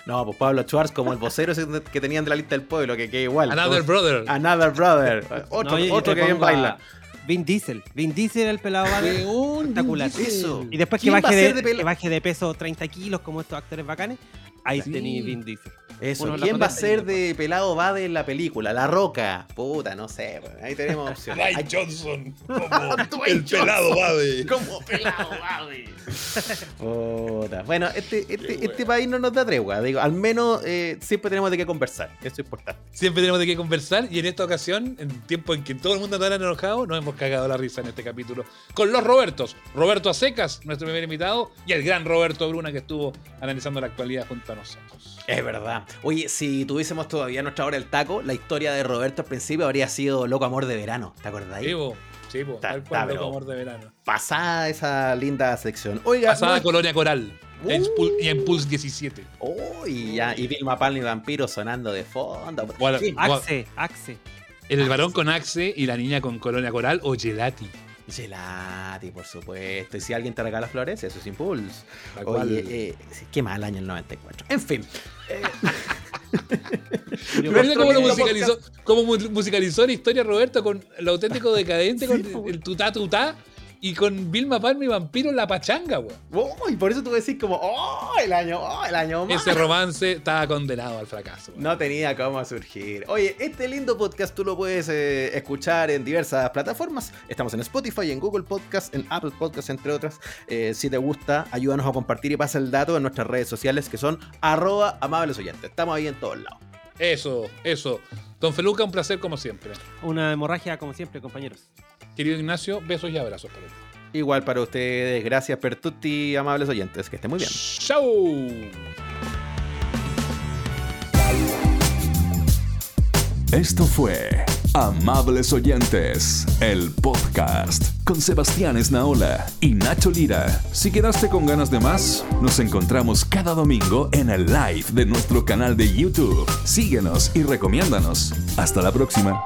No, pues Pablo Schwartz como el vocero ese que tenían de la lista del pueblo, que queda igual. Another Todos- Brother. Another Brother. Otro, No, otro que bien baila. Vin Diesel. Vin Diesel, el pelado Espectacular. Eso. Y después que ¿Quién va baje de, de que baje de peso 30 kilos como estos actores bacanes, ahí Sí. tenéis Vin Diesel. Eso. Uno ¿Quién va a ser de pelado Bade en la película? La Roca. Puta, no sé. Ahí tenemos opciones. Ray Johnson como el pelado. Bade. Como pelado Bade. Puta. Bueno, este, este, este país no nos da tregua. Digo, al menos eh, siempre tenemos de qué conversar. Eso es importante. Siempre tenemos de qué conversar y en esta ocasión, en tiempo en que todo el mundo está tan enojado, nos hemos cagado la risa en este capítulo con los Robertos. Roberto Acecas, nuestro primer invitado, y el gran Roberto Bruna que estuvo analizando la actualidad junto a nosotros. Es verdad. Oye, si tuviésemos todavía nuestra hora del taco, la historia de Roberto al principio habría sido Loco Amor de Verano. ¿Te acordáis? Sí, po, sí, tal cual, loco pero- amor de verano. Pasada esa linda sección. Oiga, Pasada no- Colonia Coral Uh. Y en Pulse 17. Oh, y, ya, y Vilma Palma y Vampiro sonando de fondo. Bueno, Sí, Gua- Axe, Axe. El varón con Axe y la niña con Colonia Coral o Gelati. Gelati, por supuesto. Y si alguien te regala flores, eso es Impulse. Oye, eh, qué mal año el 94. En fin. eh, cómo lo musicalizó, cómo mu- musicalizó la historia Roberto con lo auténtico decadente, Sí, con el tutá tutá y con Vilma Palma y Vampiro en la pachanga, weón. Oh, y por eso tú decís como, oh, el año, oh, el año más. Ese romance estaba condenado al fracaso. weón. No tenía cómo surgir. Oye, este lindo podcast tú lo puedes eh, escuchar en diversas plataformas. Estamos en Spotify, en Google Podcast, en Apple Podcast, entre otras. Eh, si te gusta, ayúdanos a compartir y pasa el dato en nuestras redes sociales que son arroba amables oyentes. Estamos ahí en todos lados. Eso, eso. Don Feluca, un placer como siempre. Una hemorragia, como siempre, compañeros. Querido Ignacio, besos y abrazos para ti. Igual para ustedes, gracias per tutti, amables oyentes. Que estén muy bien. ¡Chau! Esto fue Amables Oyentes, el podcast con Sebastián Esnaola y Nacho Lira. Si quedaste con ganas de más, nos encontramos cada domingo en el live de nuestro canal de YouTube. Síguenos y recomiéndanos. Hasta la próxima.